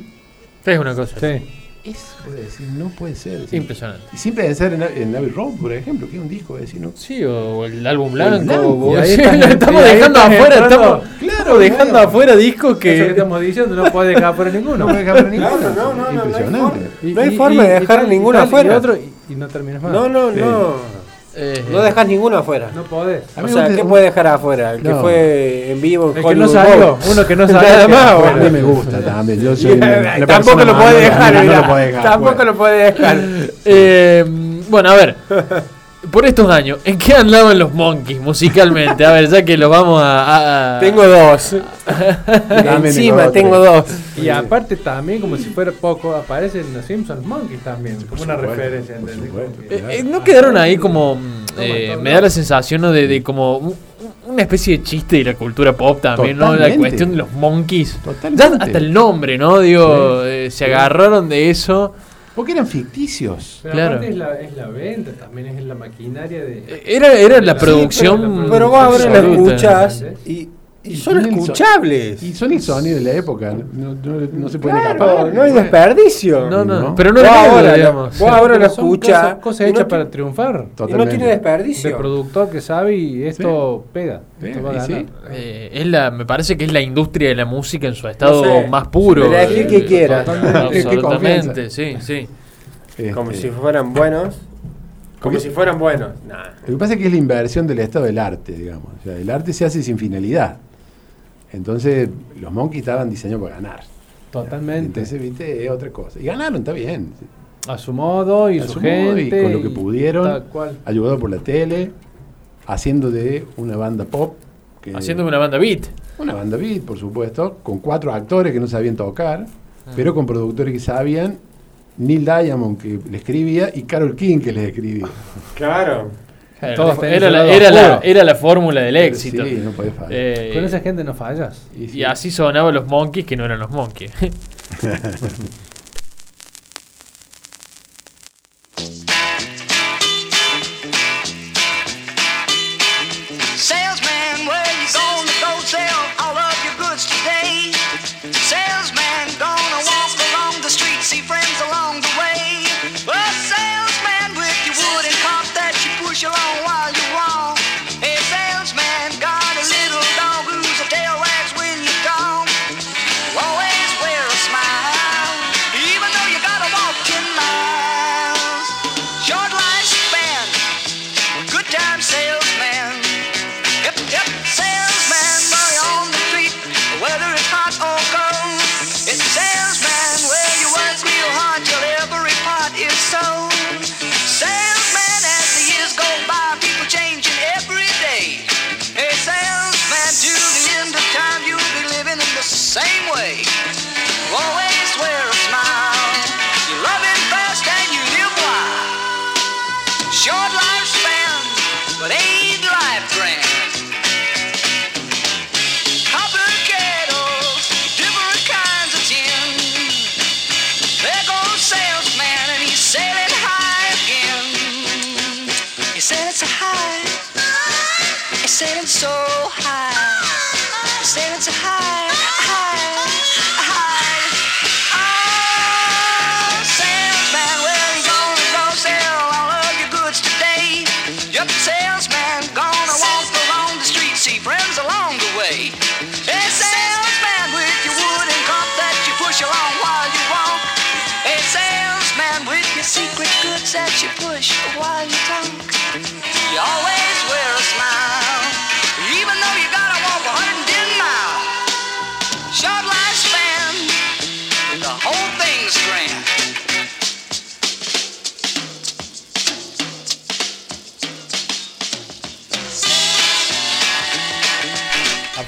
Es una cosa Sí. es, puede decir, no puede ser. impresionante. Y sin pensar en, en Abbey Road, por ejemplo, que es un disco, voy a decir, ¿no? Sí, o el álbum blanco. blanco. o- Y ahí sí, estamos y dejando afuera, entrando- estamos, Claro, dejando claro. afuera discos Eso que que. estamos diciendo, no puede dejar fuera ninguno. No puede dejar por ninguno. Claro, no, no, no, no hay Impresionante. forma. No hay forma de dejar tal, ninguno tal, afuera. Y, otro, y, y no terminas más. No, no, Sí. no. Eh, No dejas ninguno afuera. No podés. O sea, ¿qué puede dejar afuera? El que No. fue en vivo en El que no salió, uno que no salió. Nada más. A mí me gusta también. Yo soy una- Tampoco lo puede dejar, no Tampoco lo puede dejar. eh, bueno, a ver. Por estos años, ¿en qué andaban los Monkeys musicalmente? A ver, ya que los vamos a. a- Tengo dos. Encima tengo dos. Y aparte también, como si fuera poco, aparecen los Simpsons Monkeys también, como una supuesto, referencia. Eh, eh, ¿No quedaron ahí como... mm, eh, me da la sensación ¿no? de, de como un- una especie de chiste de la cultura pop también, ¿no? La cuestión de los monkeys. Ya Totalmente. hasta el nombre, ¿no? Digo, eh, se agarraron de eso. Porque eran ficticios. Pero Claro. aparte es la, es la venta, también es la maquinaria de... Era, era la Sí, producción... pero- Pero vos ahora lo absoluta. escuchás y, y son escuchables. Y son el sonido de la época. No, no- no se pueden Claro, escapar. no hay desperdicio. No, no, ¿no? pero no era ahora, digamos. vos ahora lo escuchás Cosas, cosas hechas para triunfar. y no Totalmente. tiene De desperdicio. productor que sabe y esto pega. Sí, Esto va a sí. Eh, es la, me parece que es la industria de la música en su estado No sé, más puro. elegí Eh, que quiera. Absolutamente, sí, sí. Este, Como si fueran buenos. Como si fueran buenos. Nah. Lo que pasa es que es la inversión del estado del arte, digamos. O sea, el arte se hace sin finalidad. Entonces, los monkeys estaban diseñados para ganar. Totalmente. Entonces, viste, es otra cosa. Y ganaron, está bien. A su modo y A su, su modo y con lo que pudieron. Tal cual. Ayudado por la tele, haciendo de una banda pop. que- Haciendo una banda beat. Una banda beat, por supuesto, con cuatro actores que no sabían tocar, pero con productores que sabían, Neil Diamond que le escribía y Carol King que les escribía. Claro. Todos Era la, era, la, era la fórmula del éxito. Sí, no podía fallar. Eh, Con esa gente no fallas. Y sí. y así sonaban los monkeys que no eran los monkeys.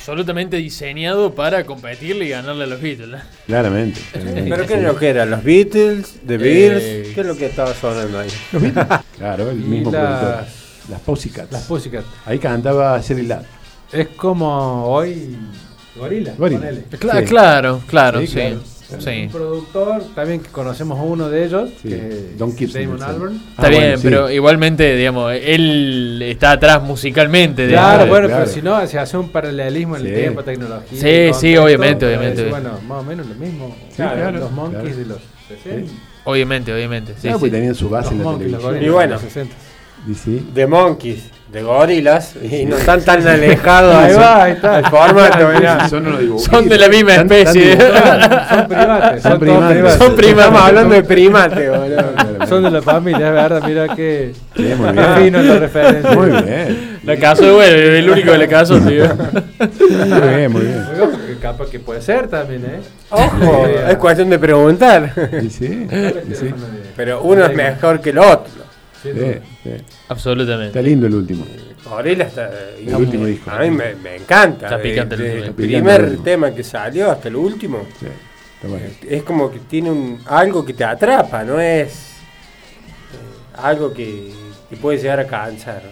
Absolutamente diseñado para competirle y ganarle a los Beatles. ¿no? Claramente. claramente. ¿Pero qué es lo que era? ¿Los Beatles? ¿The Eh, Beatles? ¿Qué es lo que estaba sonando ahí? Claro, el Y mismo las- productor. Las Pussycats. Las Pussycat. Ahí cantaba Sherry Ladd. Es como hoy Gorila. Gorila. ponele. Cla- Sí. Claro, claro, sí. Sí, claro. Sí. Un productor, también que conocemos a uno de ellos, Sí, que es Don Gibson, Damon. Albarn. Está Ah, bien, bueno, sí. pero igualmente, digamos, él está atrás musicalmente. Claro, digamos. bueno, claro. pero si no, se hace un paralelismo en el tiempo, tecnología. Sí, y sí, obviamente, obviamente. es, Bueno, más o menos lo mismo. claro, los monkeys claro. de los 60. Obviamente, obviamente. Sí, sí. pues tenían su base Los en la monkeys, los televisión. Y bueno. de los 60. Y sí. The Monkeys, de gorilas, y no están tan alejados. Ahí son- va, ahí está. El formato, mirá. Son de la misma especie. Son primates. Son primates. primates. Son primates. Estamos hablando de primate, boludo. Son de la familia, es verdad. Mira que Sí, muy bien. fino la referencia. Muy bien. La caso de bueno, el único que le caso, tío. Muy bien, muy bien. Capaz que puede ser también, ¿eh? Ojo, es cuestión de preguntar. Sí, sí. Pero uno es mejor que el otro. Sí. Absolutamente. Está lindo el último. Orela está. El último disco. A mí me, me encanta. Está picante el el primer el tema que salió hasta el último. Es como que tiene un, algo que te atrapa, no es eh, algo que, que puede llegar a cansar.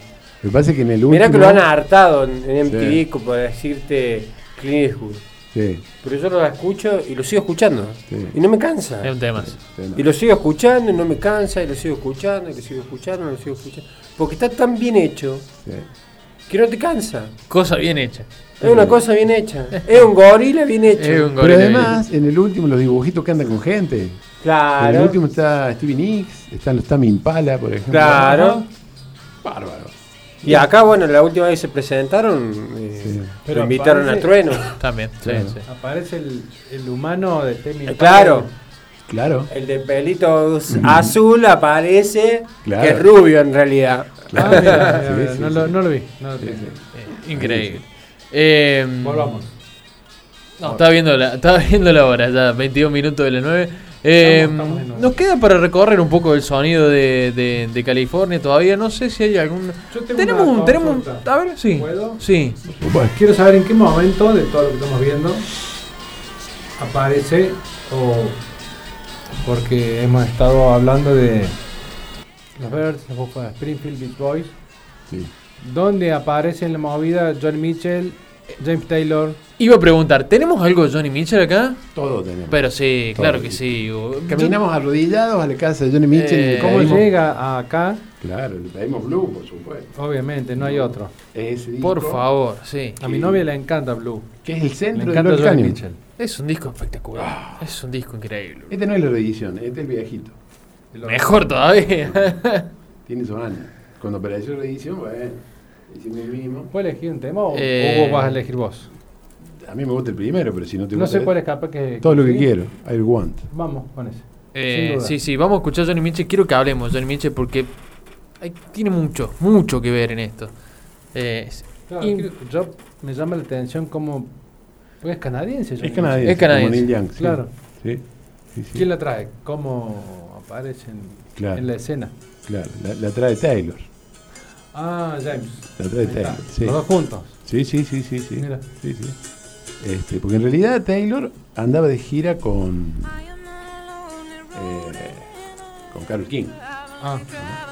Pasa es que en el último. Mirá que lo han hartado en, en MTV Sí. como para decirte Clint Eastwood. Sí, Pero yo lo escucho y lo sigo escuchando. Sí. Y no me cansa. Es un tema. sí, no. Y lo sigo escuchando y no me cansa, y lo sigo escuchando, y lo sigo escuchando, y lo sigo escuchando. Porque está tan bien hecho Sí. que no te cansa. Cosa bien hecha. Es una cosa bien hecha. Es un gorila bien hecho. Es un Pero además, en el último, los dibujitos que andan con gente. En el Claro. último está Stevie Nicks, están los Tami Impala, por ejemplo. Claro. Bárbaro. Y acá, bueno, la última vez se presentaron, eh, Sí. lo Pero invitaron parece- a Trueno. También. Sí, sí. Aparece el, el humano de Temi. Eh, Claro, Claro. el de pelitos azul aparece, Claro. que es rubio en realidad. Ah, mira, mira, Sí, mira, sí, no. Lo, no lo vi. No lo vi. sí. Eh, Increíble. Eh, Volvamos. No, estaba viendo, la, estaba viendo la hora, ya 22 minutos de las 9. Eh, Estamos- estamos en hora. nos queda para recorrer un poco el sonido de, de- de California todavía. No sé si hay algún. Yo tengo Tenemos una un. Tenemos un a ver, sí. ¿Puedo? Sí. Bueno, Quiero saber en qué momento de todo lo que estamos viendo aparece o porque hemos estado hablando de los Birds, Springfield Beach Boys, sí. donde aparece en la movida John Mitchell, James Taylor. Iba a preguntar, ¿tenemos algo de Johnny Mitchell acá? Todo tenemos. Pero sí, Todo. claro que sí. Caminamos arrodillados a la casa de Johnny Mitchell. Eh, ¿Cómo pedimos- llega acá? Claro, le pedimos Blue, por supuesto. Obviamente, no hay otro. Ese disco, Por favor, sí. A mi novia le encanta Blue. Que es el Le centro de encanta Lord Johnny Canyon. Mitchell. Es un disco espectacular. Es un disco increíble. Este no es la reedición, este es el viejito. Mejor todavía. Tiene su años. Cuando apareció la reedición, bueno, ¿Puedes elegir un tema o, Eh, o vas a elegir vos? A mí me gusta el primero, pero si no te No gusta. sé cuál es capaz que. Todo lo que sí. quiero. I want. Vamos con ese. Eh, sí, sí, vamos a escuchar a Johnny Mitchell. Quiero que hablemos de Johnny Mitchell porque hay- tiene mucho, mucho que ver en esto. Eh, Claro, y- quiero- yo me llama la atención como. Porque es canadiense. Johnny Es canadiense. Es canadiense. Como Neil Young. sí. Claro. Sí. Sí, sí. Mitchell. ¿Quién la trae? ¿Cómo aparece en, Claro. en la escena? Claro, la, la trae Taylor. Ah, James. La Ahí está. Taylor. Sí. Los dos juntos. sí, sí, sí, sí, sí. Mira. Sí, sí. Este, porque en realidad Taylor andaba de gira con. eh, con Carol King. Ah,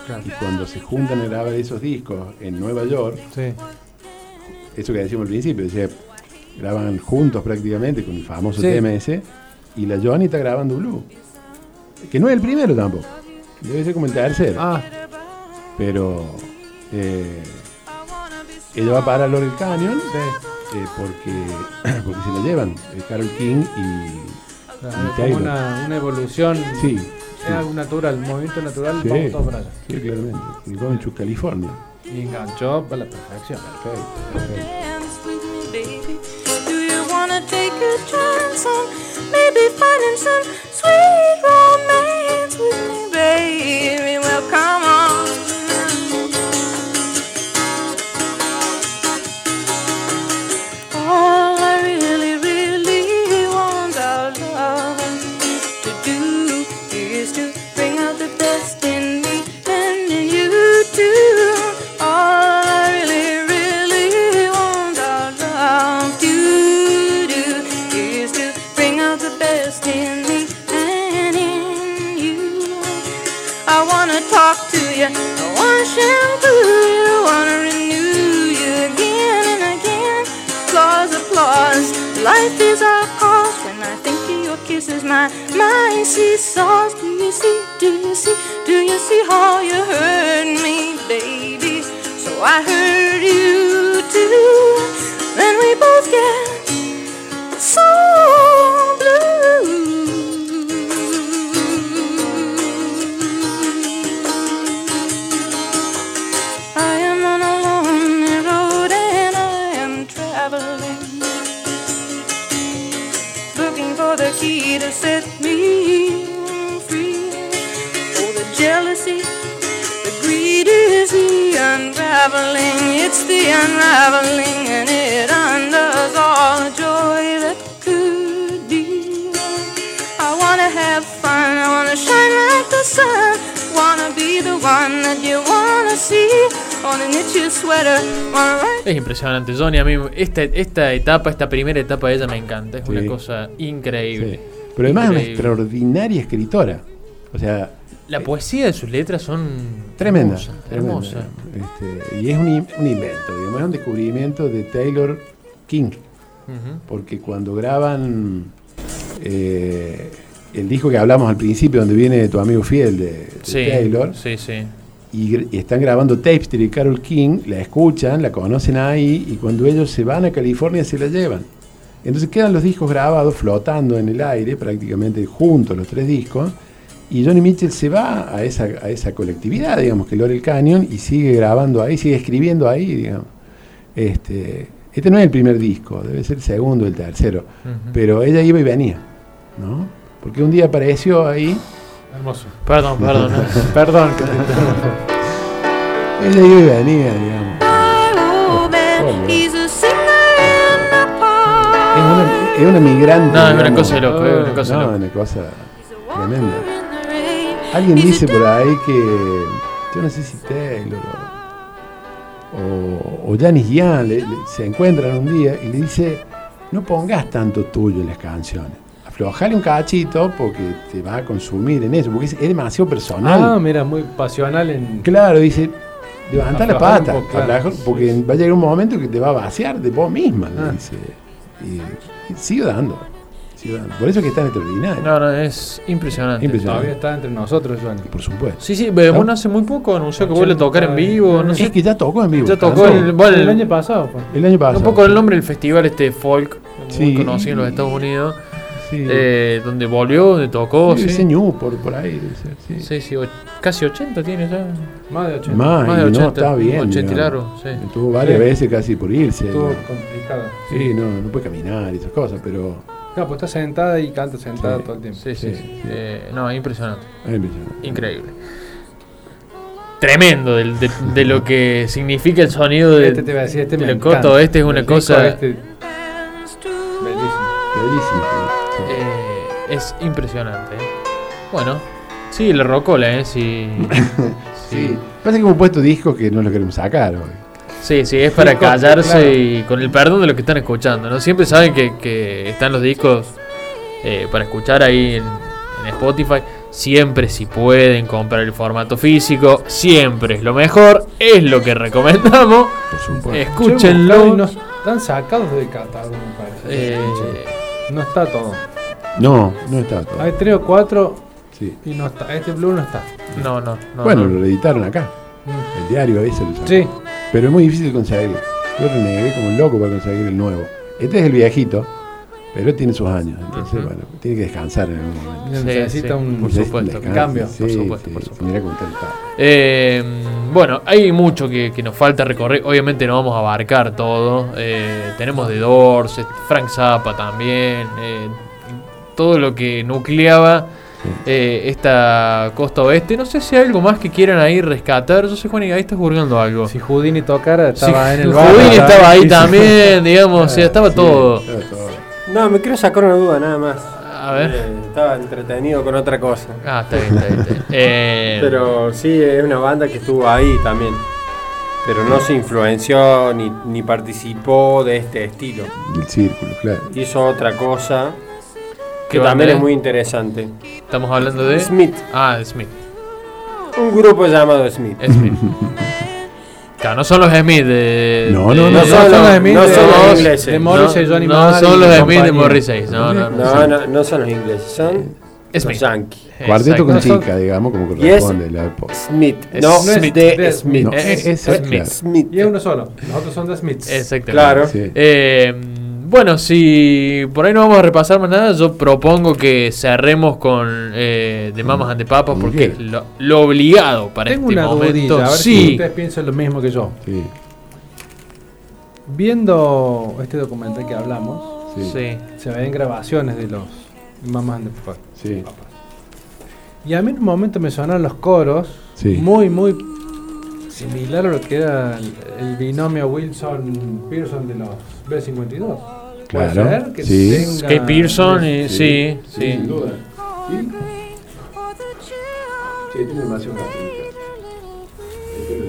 claro. Y cuando se juntan a grabar esos discos en Nueva York, Sí. eso que decíamos al principio, decía, graban juntos prácticamente con el famoso Sí. tema ese, y la Johnny está grabando Blue. Que no es el primero tampoco, debe ser como el tercero. Ah, Pero eh, ella va para Laurel Canyon sí. eh, porque, porque se la llevan eh, Carol King y. Claro, Y es como Taylor. una, una evolución. Sí, Es algo natural, movimiento natural, Sí. vamos todos para allá. sí, claramente. Y Going to California. Y enganchó para la perfección. Perfecto, perfecto. dance with me, baby? Do you wanna take a chance on maybe finding some sweet romance with me, baby? Well, come on. Life is our cause. When I think of your kisses, my mind seesaws. Do you see, do you see, do you see how you hurt me, baby? So I hurt you too. Then we both get so blue. Es impresionante, Johnny. A mí esta, esta etapa, esta primera etapa de ella me encanta. Es Sí. una cosa increíble. Sí. Pero además es una extraordinaria escritora. O sea, La poesía de sus letras son tremenda. hermosa, tremenda. Este, y es un, in- un invento, digamos, es un descubrimiento de Taylor King. Porque cuando graban eh, el disco que hablamos al principio, donde viene tu amigo fiel de, de Sí, Taylor, sí, sí. Y, están grabando tapes de Carol King, la escuchan, la conocen ahí, y cuando ellos se van a California se la llevan. Entonces quedan los discos grabados flotando en el aire, prácticamente juntos los tres discos, y Johnny Mitchell se va a esa, a esa colectividad, digamos, que Laurel Canyon, y sigue grabando ahí, sigue escribiendo ahí, digamos. Este, este no es el primer disco, debe ser el segundo, el tercero, Ujú. pero ella iba y venía, ¿no? Porque un día apareció ahí, Hermoso. Perdón, perdón. no. Perdón ella iba y venía, digamos. Es una, es una migrante. No, es una cosa de loco, es una cosa de No, loco. una cosa tremenda. Alguien dice por ahí que. Yo no sé si Taylor o, o, o Janis Ian se encuentran un día y le dice: No pongas tanto tuyo en las canciones. Aflojale un cachito porque te va a consumir en eso, porque es, es demasiado personal. Ah, mira, muy pasional en. Claro, dice, levanta la pata, poco, claro. afloja, porque va a llegar un momento que te va a vaciar de vos misma, Ah. dice. Y, y sigue dando, sigue dando. Por eso es que es tan extraordinario. No, no, es impresionante. Impresionante. Todavía está entre nosotros, Johnny. Por supuesto. Sí, sí, eh, bueno, hace muy poco anunció que vuelve a tocar en vivo. No Es sé. que ya tocó en vivo. Ya tocó el, bueno, el año pasado, pues. El año pasado. un poco el nombre del festival este folk, muy Sí. conocido en los Estados Unidos, Sí. eh, donde volvió, donde tocó, Sí, sí. ese Newport, por ahí. sí. Sí, sí, och- casi 80 tiene ya. Más de 80. Más, Más de y 80. no, está bien. 80 y digamos. largo, sí. Estuvo varias Sí. veces casi por irse. Estuvo digamos. complicado. Sí, no, no puede caminar y esas cosas, pero. No, pues está sentada y canta sentada Sí. todo el tiempo. Sí, sí, Sí, sí. sí. Eh, no, impresionante. es impresionante. Increíble. Tremendo del- de, de lo que significa el sonido de, Este te iba a decir, este de me lo corto. Este es una cosa. este, bellísimo. Bellísimo. Es impresionante. ¿eh? Bueno, sí, le rocola, ¿eh? Sí, Sí. Pasa que hemos puesto discos que no los queremos sacar hoy. Sí, sí, es para callarse claro. y con el perdón de los que están escuchando, ¿no? Siempre saben que, que están los discos eh, para escuchar ahí en, en Spotify. Siempre si pueden comprar el formato físico, siempre es lo mejor, es lo que recomendamos. Escúchenlo. están sacados de catálogo, me parece. Eh, No está todo. No, no está todo. Hay tres o cuatro Sí. y no está. Este blue no está. no, no, no. bueno, no. lo editaron acá. Mm. El diario ese lo sacó. Sí, Pero es muy difícil de conseguir. Yo renegué como un loco para conseguir el nuevo. Este es el viejito, pero tiene sus años. Entonces, bueno, tiene que descansar en algún momento. Sí, necesita sí, un. por supuesto, un cambio, por supuesto, por supuesto. Eh, bueno, hay mucho que, que nos falta recorrer. Obviamente no vamos a abarcar todo. Eh, tenemos The Doors, Frank Zappa también. eh, todo lo que nucleaba eh, esta costa oeste. No sé si hay algo más que quieran ahí rescatar. Yo sé, Juan, y ahí estás burgando algo. Si Houdini tocara, estaba en el Houdini bar. estaba ahí Sí, sí. también, digamos. o sea, estaba Sí, todo. estaba todo. No, me quiero sacar una duda nada más. A ver. Eh, estaba entretenido con otra cosa. Ah, está bien, está bien. está bien. Eh, Pero sí, es una banda que estuvo ahí también. Pero no se influenció ni, ni participó de este estilo. Del círculo, claro. Hizo otra cosa ¿Qué que también es? muy interesante. Estamos hablando de. Smith. Ah, Smith. Un grupo llamado Smith. Smith. Claro, no son los Smith de. No, de- no, No no, son los Smith, no de- son los ingleses. de Morrissey, Johnny no Marr son los Smith de. Morrissey. No, no, no. No, no, no son los ingleses, son Smith. los yankees. Cuarteto con chica, digamos, como corresponde la época. Smith, Es no Smith. de Smith. No, Es- es- es claro. Smith. Smith. Y es uno solo. Los otros son de Smiths. Exactamente. Claro. Sí. Eh, bueno, si por ahí no vamos a repasar más nada, yo propongo que cerremos con eh, The Mamas and the Papas porque es lo, lo obligado para Tengo este una momento. dudilla, a ver si sí, ustedes piensan lo mismo que yo. Sí, Viendo este documental que hablamos, sí, sí. se ven grabaciones de los mamás de papá. sí. Y a mí en un momento me sonaron los coros Sí. muy, muy similar a lo que era el, el binomio Wilson-Pearson de los B-52. ¿Puede Claro, ser que sí. tenga- Kate Pearson, y, sí, sí. sin duda. Sí, tiene demasiado gratuito.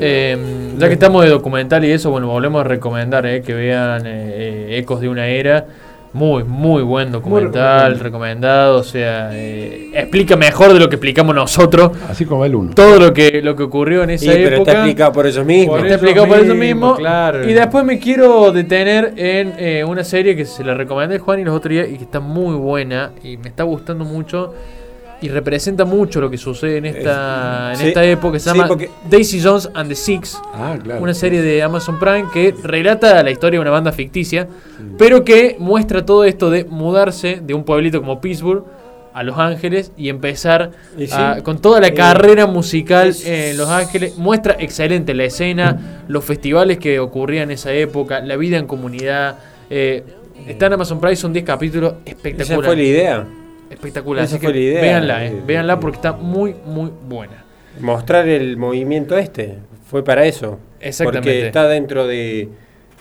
Eh, ya que estamos de documental y eso, bueno, volvemos a recomendar eh, que vean eh, eh, Ecos de una era. Muy, muy buen documental, recomendado. O sea, eh, explica mejor de lo que explicamos nosotros Así como el uno. todo lo que, lo que ocurrió en Sí, esa pero época. está explicado por ellos mismos. Por Está eso explicado por eso mismo, mismo. claro. Y después me quiero detener en eh, una serie que se la recomendé a Juan y los otros días y que está muy buena y me está gustando mucho y representa mucho lo que sucede en esta, en sí, esta época. Se sí, llama porque- Daisy Jones and the Six. Ah, claro. Una serie de Amazon Prime que relata la historia de una banda ficticia, pero que muestra todo esto de mudarse de un pueblito como Pittsburgh a Los Ángeles y empezar Y sí. a- con toda la Eh, carrera musical en Los Ángeles. Muestra excelente la escena, los festivales que ocurrían en esa época, la vida en comunidad. eh, está en Amazon Prime, son 10 capítulos Esa espectaculares. fue la idea. Espectacular. esa Así fue la idea. véanla, eh, véanla porque está muy, muy buena. Mostrar el movimiento este. Fue para eso. Exactamente. Porque está dentro de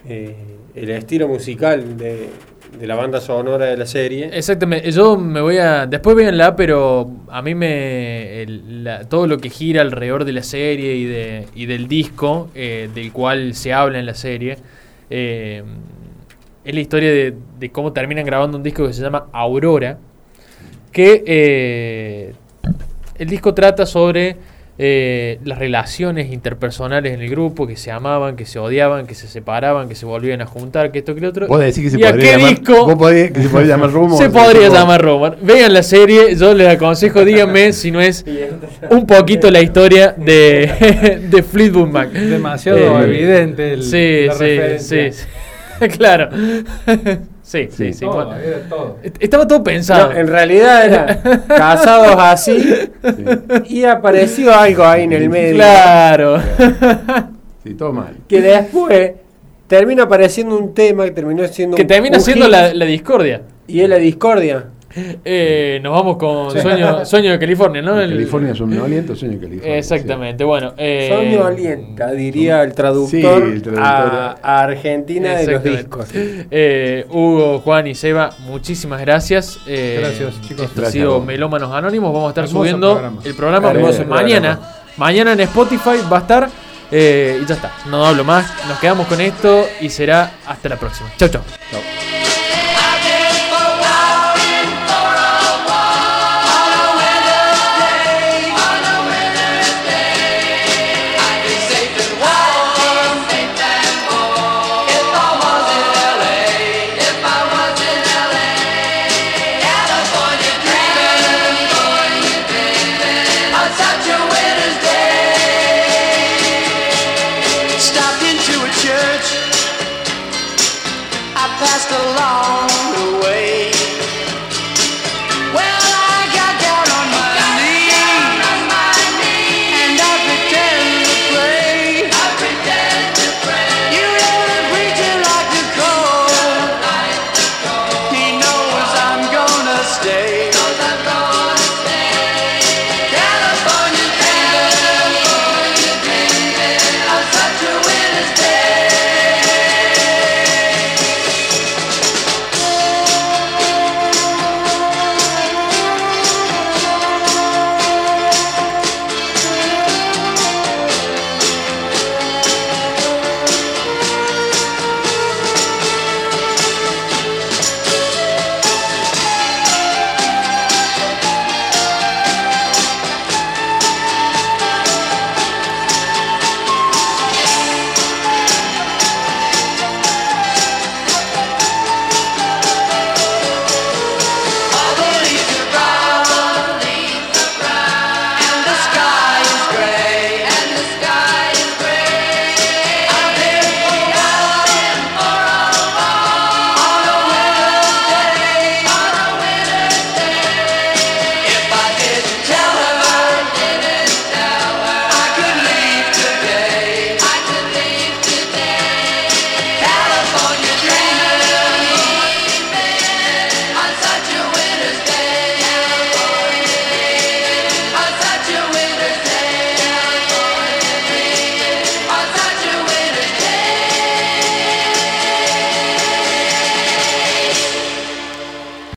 eh, el estilo musical de, de la banda sonora de la serie. Exactamente, yo me voy a. Después véanla, pero a mí me. el- la- todo lo que gira alrededor de la serie y, de, y del disco, eh, del cual se habla en la serie, eh, es la historia de, de cómo terminan grabando un disco que se llama Aurora. Que eh, el disco trata sobre eh, las relaciones interpersonales en el grupo, que se amaban, que se odiaban, que se separaban, que se volvían a juntar, que esto que lo otro. Vos decís que se ¿Y a podría qué llamar. disco? vos podés- que se podría llamar rumor. Se podría llamar Roman. Vean la serie, yo les aconsejo, díganme si no es un poquito la historia de, de Fleetwood Mac. Demasiado Eh, evidente el, Sí, la sí, referencia. sí, sí. claro. Sí, sí, sí. Todo, bueno. era todo. Est- Estaba todo pensado. No, en realidad era casados así y apareció algo ahí en el medio. Claro. Sí, todo mal. Que después termina apareciendo un tema que terminó siendo que un- termina un siendo la discordia. Y es la discordia. Eh, nos vamos con Sueño, Sueño de California, ¿no? El- California somnoliento, sueño California. Exactamente, bueno. eh, Soño alienta, diría el traductor, Sí, el traductor. A, a Argentina de los discos. Eh, Hugo, Juan y Seba, muchísimas gracias. Eh, Gracias, chicos. Esto ha sido. Melómanos Anónimos. Vamos a estar Hermoso subiendo programa. el programa Hermoso mañana. Mañana en Spotify va a estar. eh, y ya está. No hablo más. Nos quedamos con esto y será hasta la próxima. Chau, chau. Stopped